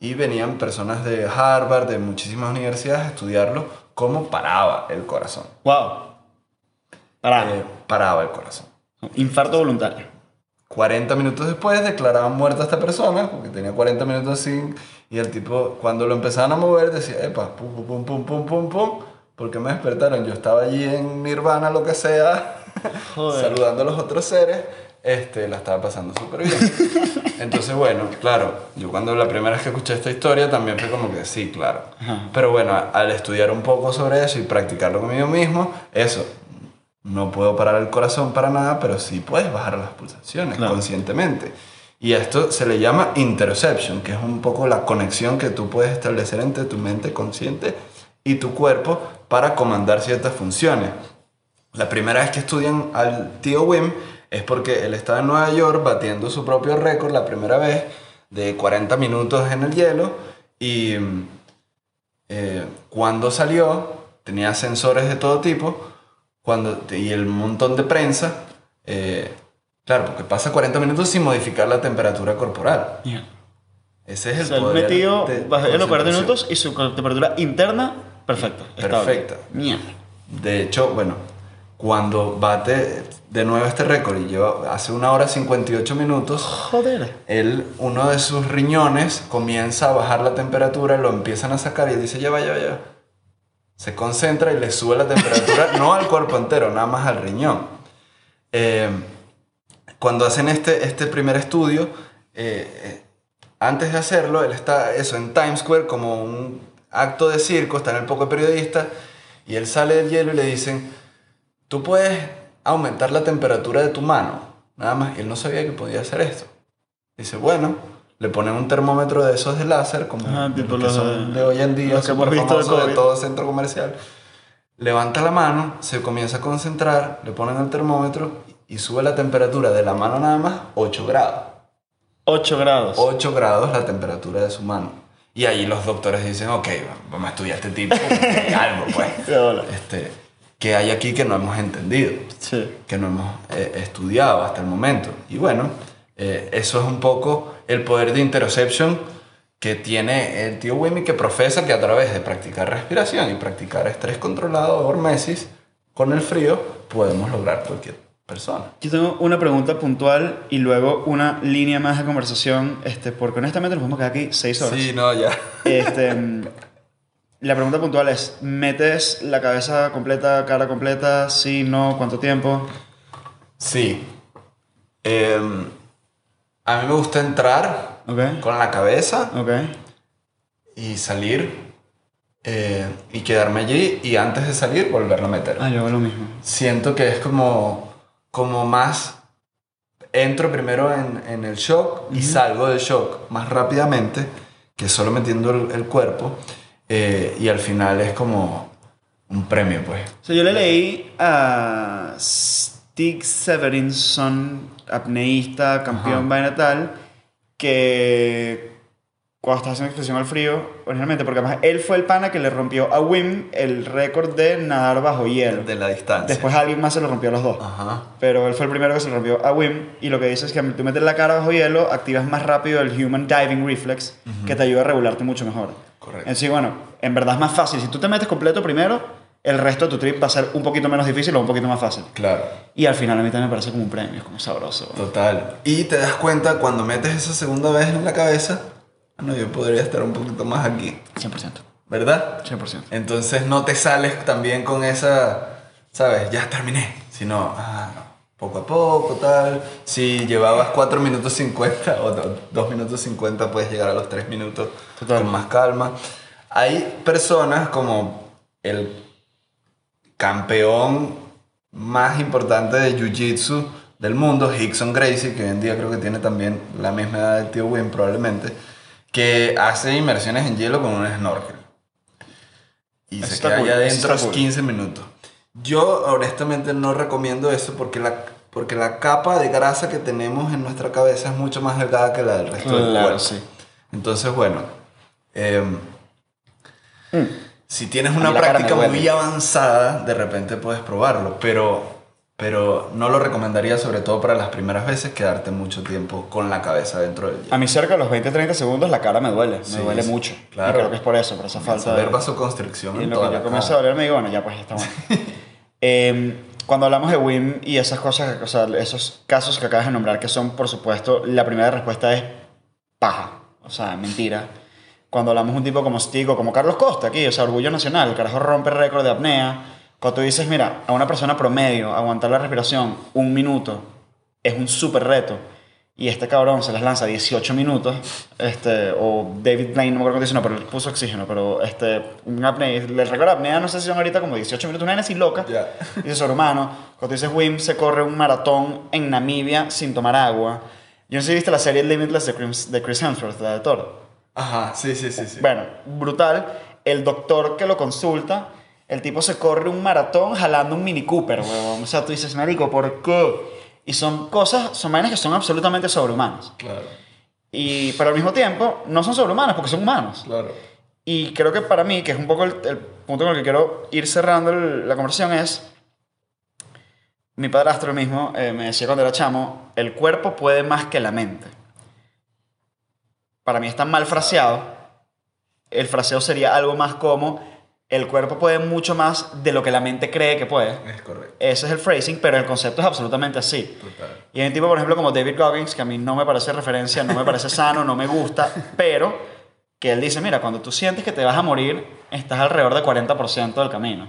y venían personas de Harvard, de muchísimas universidades a estudiarlo, cómo paraba el corazón. ¡Wow! Para. Eh, paraba el corazón. Infarto voluntario. 40 minutos después declaraban muerta a esta persona, porque tenía 40 minutos sin... Y el tipo, cuando lo empezaban a mover, decía, epa, pum, pum, pum, pum, pum, pum, pum, porque me despertaron. Yo estaba allí en Nirvana, lo que sea, Joder. saludando a los otros seres, este, la estaba pasando súper bien. Entonces, bueno, claro, yo cuando la primera vez que escuché esta historia también fue como que sí, claro. Pero bueno, al estudiar un poco sobre eso y practicarlo conmigo mismo, eso, no puedo parar el corazón para nada, pero sí puedes bajar las pulsaciones Claro. conscientemente. Y a esto se le llama interoception, que es un poco la conexión que tú puedes establecer entre tu mente consciente y tu cuerpo para comandar ciertas funciones. La primera vez que estudian al tío Wim es porque él estaba en Nueva York batiendo su propio récord la primera vez de 40 minutos en el hielo y eh, cuando salió tenía sensores de todo tipo cuando, y el montón de prensa, eh, claro, porque pasa 40 minutos sin modificar la temperatura corporal. Mierda. Ese es el O sea, poder metido de bajo en los 40 concentración. minutos y su temperatura interna, perfecta. Perfecta. Mierda. De hecho, bueno, cuando bate de nuevo este récord y lleva hace una hora 58 minutos, Joder. él, uno de sus riñones comienza a bajar la temperatura, lo empiezan a sacar y dice, ya va, ya va, ya va". Se concentra y le sube la temperatura, no al cuerpo entero, nada más al riñón. Eh, cuando hacen este, este primer estudio, eh, eh, antes de hacerlo, él está eso en Times Square como un acto de circo, está en el poco periodista, y él sale del hielo y le dicen, tú puedes aumentar la temperatura de tu mano, nada más. Y él no sabía que podía hacer esto. Dice, bueno, le ponen un termómetro de esos de láser, como Ah, tipo los que los son de- hoy en día, que hemos visto de de todo centro comercial. Levanta la mano, se comienza a concentrar, le ponen el termómetro y sube la temperatura de la mano nada más 8 grados. 8 grados. 8 grados la temperatura de su mano. Y ahí los doctores dicen, ok, vamos a estudiar a este tipo, algo, pues. Este, que hay aquí que no hemos entendido, Sí. que no hemos eh, estudiado hasta el momento. Y bueno, eh, eso es un poco el poder de interoception que tiene el tío Wimmy que profesa que a través de practicar respiración y practicar estrés controlado o hormesis con el frío podemos lograr cualquier persona. Yo tengo una pregunta puntual y luego una línea más de conversación, este, porque honestamente nos podemos quedar aquí 6 horas. Sí, no, ya. Este, la pregunta puntual es, ¿metes la cabeza completa, cara completa? Sí, no, ¿cuánto tiempo? Sí. Em, a mí me gusta entrar Ok, con la cabeza ok. y salir eh, y quedarme allí y antes de salir volverlo a meter. Ah, yo hago lo mismo. Siento que es como, como más... Entro primero en, en el shock y salgo del shock más rápidamente que solo metiendo el, el cuerpo eh, y al final es como un premio pues. O sea, yo le leí a Stig Severinson, apneísta, campeón Ajá. vaina tal, que cuando estaba haciendo expresión al frío, originalmente, porque además él fue el pana que le rompió a Wim el récord de nadar bajo hielo. De la distancia. Después alguien más se lo rompió a los dos. Ajá. Pero él fue el primero que se lo rompió a Wim. Y lo que dice es que tú metes la cara bajo hielo, activas más rápido el Human Diving Reflex, que te ayuda a regularte mucho mejor. Correcto. Entonces, bueno, en verdad es más fácil. Si tú te metes completo primero, el resto de tu trip va a ser un poquito menos difícil o un poquito más fácil. Claro. Y al final a mí también me parece como un premio, es como sabroso. Total. Y te das cuenta cuando metes esa segunda vez en la cabeza, bueno, yo podría estar un poquito más aquí, 100%. ¿verdad? 100%. Entonces no te sales también con esa, ¿sabes? Ya terminé, sino ah, poco a poco, tal. Si llevabas 4 minutos 50 o 2 minutos 50, puedes llegar a los 3 minutos Total. con más calma. Hay personas como el campeón más importante de Jiu-Jitsu del mundo, Hickson Gracie, que hoy en día creo que tiene también la misma edad del tío Win probablemente, que hace inmersiones en hielo con un snorkel. Y Eso se queda cool, allá adentro está cool. 15 minutos. Yo honestamente no recomiendo eso porque la, porque la capa de grasa que tenemos en nuestra cabeza es mucho más delgada que la del resto del Claro, cuerpo. sí. Entonces, bueno, em, si tienes una práctica muy avanzada, de repente puedes probarlo, pero, pero no lo recomendaría sobre todo para las primeras veces quedarte mucho tiempo con la cabeza dentro del A mí cerca de los 20-30 segundos la cara me duele, Sí, me duele sí, mucho. claro. Y creo que es por eso, por esa falta de... ver vasoconstricción Y en lo toda que yo la comienzo a doler me digo, bueno, ya pues ya está bueno. Em, cuando hablamos de WIM y esas cosas, o sea, esos casos que acabas de nombrar, que son, por supuesto, la primera respuesta es paja, o sea, mentira. Cuando hablamos de un tipo como Stick o como Carlos Costa aquí, o sea, orgullo nacional, el carajo rompe récord de apnea. Cuando tú dices, mira, a una persona promedio aguantar la respiración un minuto es un súper reto y este cabrón se las lanza 18 minutos, este, o David Blaine, no me acuerdo cómo dice, no, pero él puso oxígeno, pero este, un apnea, el récord de apnea no sé si son ahorita como 18 minutos, una así loca, Ya. dice sobrehumano, cuando dices Wim se corre un maratón en Namibia sin tomar agua, yo no sé si viste la serie Limitless de Chris, de Chris Hemsworth, la de Thor, Ajá, sí, sí, sí. sí. bueno, brutal. El doctor que lo consulta, el tipo se corre un maratón jalando un Mini Cooper, huevón. O sea, tú dices, marico, ¿por qué? Y son cosas, son vainas que son absolutamente sobrehumanas. Claro, Y, pero al mismo tiempo, no son sobrehumanas porque son humanos. claro. Y creo que para mí, que es un poco el, el punto con el que quiero ir cerrando el- la conversación, es. Mi padrastro mismo eh, me decía cuando era chamo: el cuerpo puede más que la mente. Para mí está mal fraseado. El fraseo sería algo más como: el cuerpo puede mucho más de lo que la mente cree que puede. Es correcto. Ese es el phrasing, pero el concepto es absolutamente así. Total. Y hay un tipo, por ejemplo, como David Goggins, que a mí no me parece referencia, no me parece sano, no me gusta, pero que él dice, mira, cuando tú sientes que te vas a morir, estás alrededor del 40% del camino.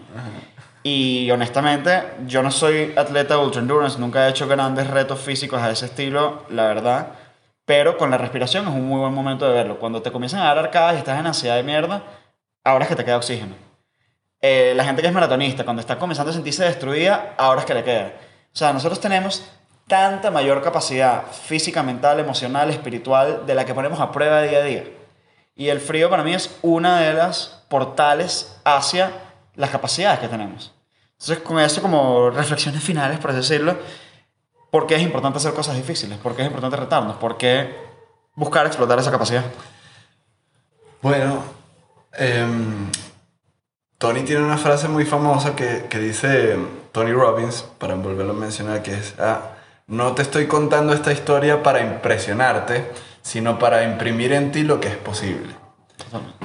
Y honestamente, yo no soy atleta de ultra endurance, nunca he hecho grandes retos físicos a ese estilo, la verdad. Pero con la respiración es un muy buen momento de verlo. Cuando te comienzan a dar arcadas y estás en ansiedad de mierda, ahora es que te queda oxígeno. Eh, la gente que es maratonista, cuando está comenzando a sentirse destruida, ahora es que le queda. O sea, nosotros tenemos tanta mayor capacidad física, mental, emocional, espiritual, de la que ponemos a prueba día a día. Y el frío para mí es una de las portales hacia las capacidades que tenemos. Entonces, con eso como reflexiones finales, por así decirlo, ¿por qué es importante hacer cosas difíciles? ¿Por qué es importante retarnos? ¿Por qué buscar explotar esa capacidad? Bueno, em, Tony tiene una frase muy famosa que, que dice Tony Robbins, para volverlo a mencionar, que es, ah, no te estoy contando esta historia para impresionarte, sino para imprimir en ti lo que es posible.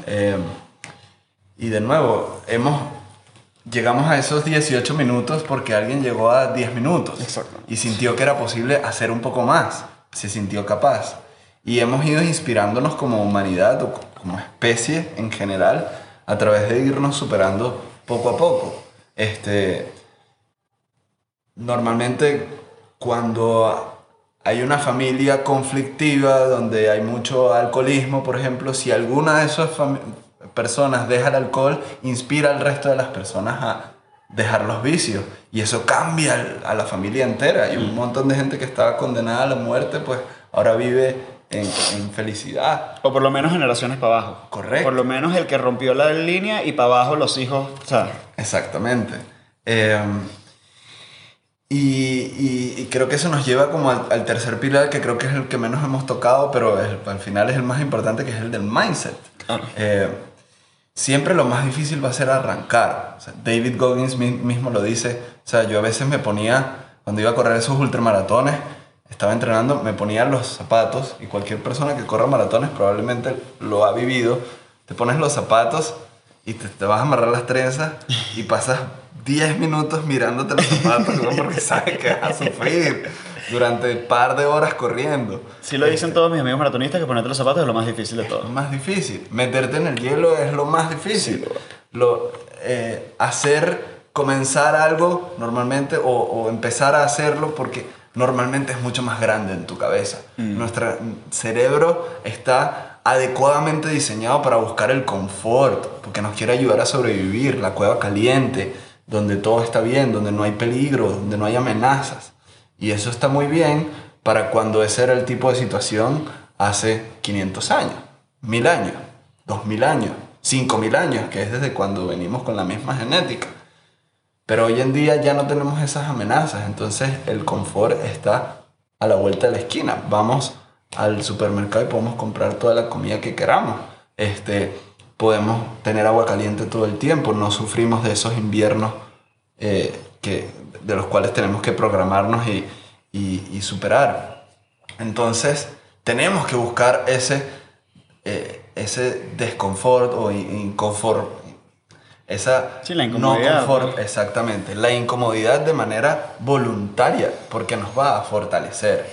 Em, y de nuevo, hemos, llegamos a esos 18 minutos porque alguien llegó a 10 minutos Exacto. y sintió que era posible hacer un poco más, se sintió capaz. Y hemos ido inspirándonos como humanidad o co- como especie en general a través de irnos superando poco a poco. Este, normalmente cuando hay una familia conflictiva donde hay mucho alcoholismo, por ejemplo, si alguna de esas personas deja el alcohol, inspira al resto de las personas a dejar los vicios. Y eso cambia a la familia entera. Y un montón de gente que estaba condenada a la muerte, pues ahora vive en, en felicidad. O por lo menos generaciones para abajo. Correcto. Por lo menos el que rompió la línea y para abajo los hijos, Exactamente. Eh, y, y- y creo que eso nos lleva como al, al tercer pilar, que creo que es el que menos hemos tocado, pero es- al final es el más importante, que es el del mindset. Claro. Eh, siempre lo más difícil va a ser arrancar. David Goggins mi- mismo lo dice. O sea, yo a veces me ponía, cuando iba a correr esos ultramaratones, estaba entrenando, me ponía los zapatos, y cualquier persona que corra maratones probablemente lo ha vivido. Te pones los zapatos y te, te vas a amarrar las trenzas y pasas 10 minutos mirándote los zapatos ¿no? porque sabes que vas a sufrir. Durante un par de horas corriendo. Sí lo dicen todos mis amigos maratonistas que ponerte los zapatos es lo más difícil de todo. Lo más difícil. Meterte en el hielo es lo más difícil. lo, eh, hacer, comenzar algo normalmente o, o empezar a hacerlo porque normalmente es mucho más grande en tu cabeza. Nuestro cerebro está adecuadamente diseñado para buscar el confort, porque nos quiere ayudar a sobrevivir, la cueva caliente, donde todo está bien, donde no hay peligro, donde no hay amenazas. Y eso está muy bien para cuando ese era el tipo de situación hace 500 años, 1000 años, 2000 años, 5000 años, que es desde cuando venimos con la misma genética. Pero hoy en día ya no tenemos esas amenazas, entonces el confort está a la vuelta de la esquina. Vamos al supermercado y podemos comprar toda la comida que queramos. Este, podemos tener agua caliente todo el tiempo, no sufrimos de esos inviernos eh, que, de los cuales tenemos que programarnos y, y, y superar. Entonces, tenemos que buscar ese, eh, ese desconfort o in- inconfort, esa Sí, la incomodidad, no confort, pues. exactamente, la incomodidad de manera voluntaria, porque nos va a fortalecer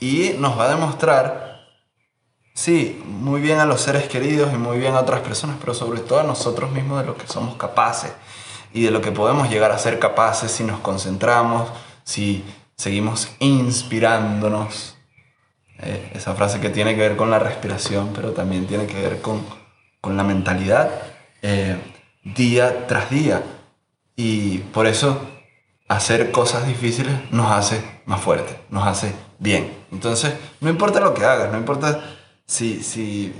y nos va a demostrar, sí, muy bien a los seres queridos y muy bien a otras personas, pero sobre todo a nosotros mismos de lo que somos capaces y de lo que podemos llegar a ser capaces si nos concentramos, si seguimos inspirándonos. Eh, esa frase que tiene que ver con la respiración, pero también tiene que ver con, con la mentalidad eh, día tras día. Y por eso hacer cosas difíciles nos hace más fuertes, nos hace bien. Entonces, no importa lo que hagas, no importa si, si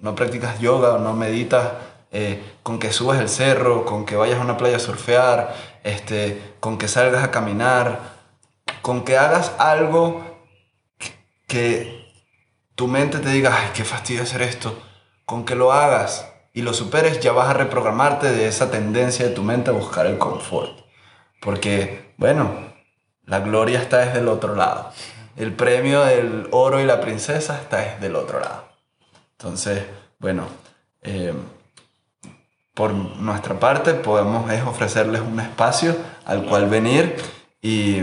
no practicas yoga o no meditas, eh, con que subas el cerro, con que vayas a una playa a surfear, este, con que salgas a caminar, con que hagas algo que tu mente te diga, ay, qué fastidio hacer esto, con que lo hagas y lo superes, ya vas a reprogramarte de esa tendencia de tu mente a buscar el confort. Porque, bueno, la gloria está desde el otro lado. El premio del oro y la princesa está desde el otro lado. Entonces, bueno, eh, por nuestra parte podemos es ofrecerles un espacio al cual venir y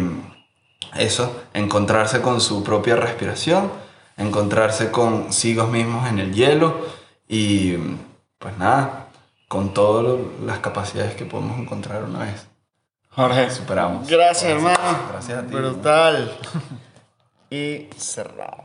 eso, encontrarse con su propia respiración, encontrarse consigo mismos en el hielo y pues nada, con todas las capacidades que podemos encontrar una vez. Jorge, Superamos. gracias hermano. Gracias a ti. Brutal. y cerramos.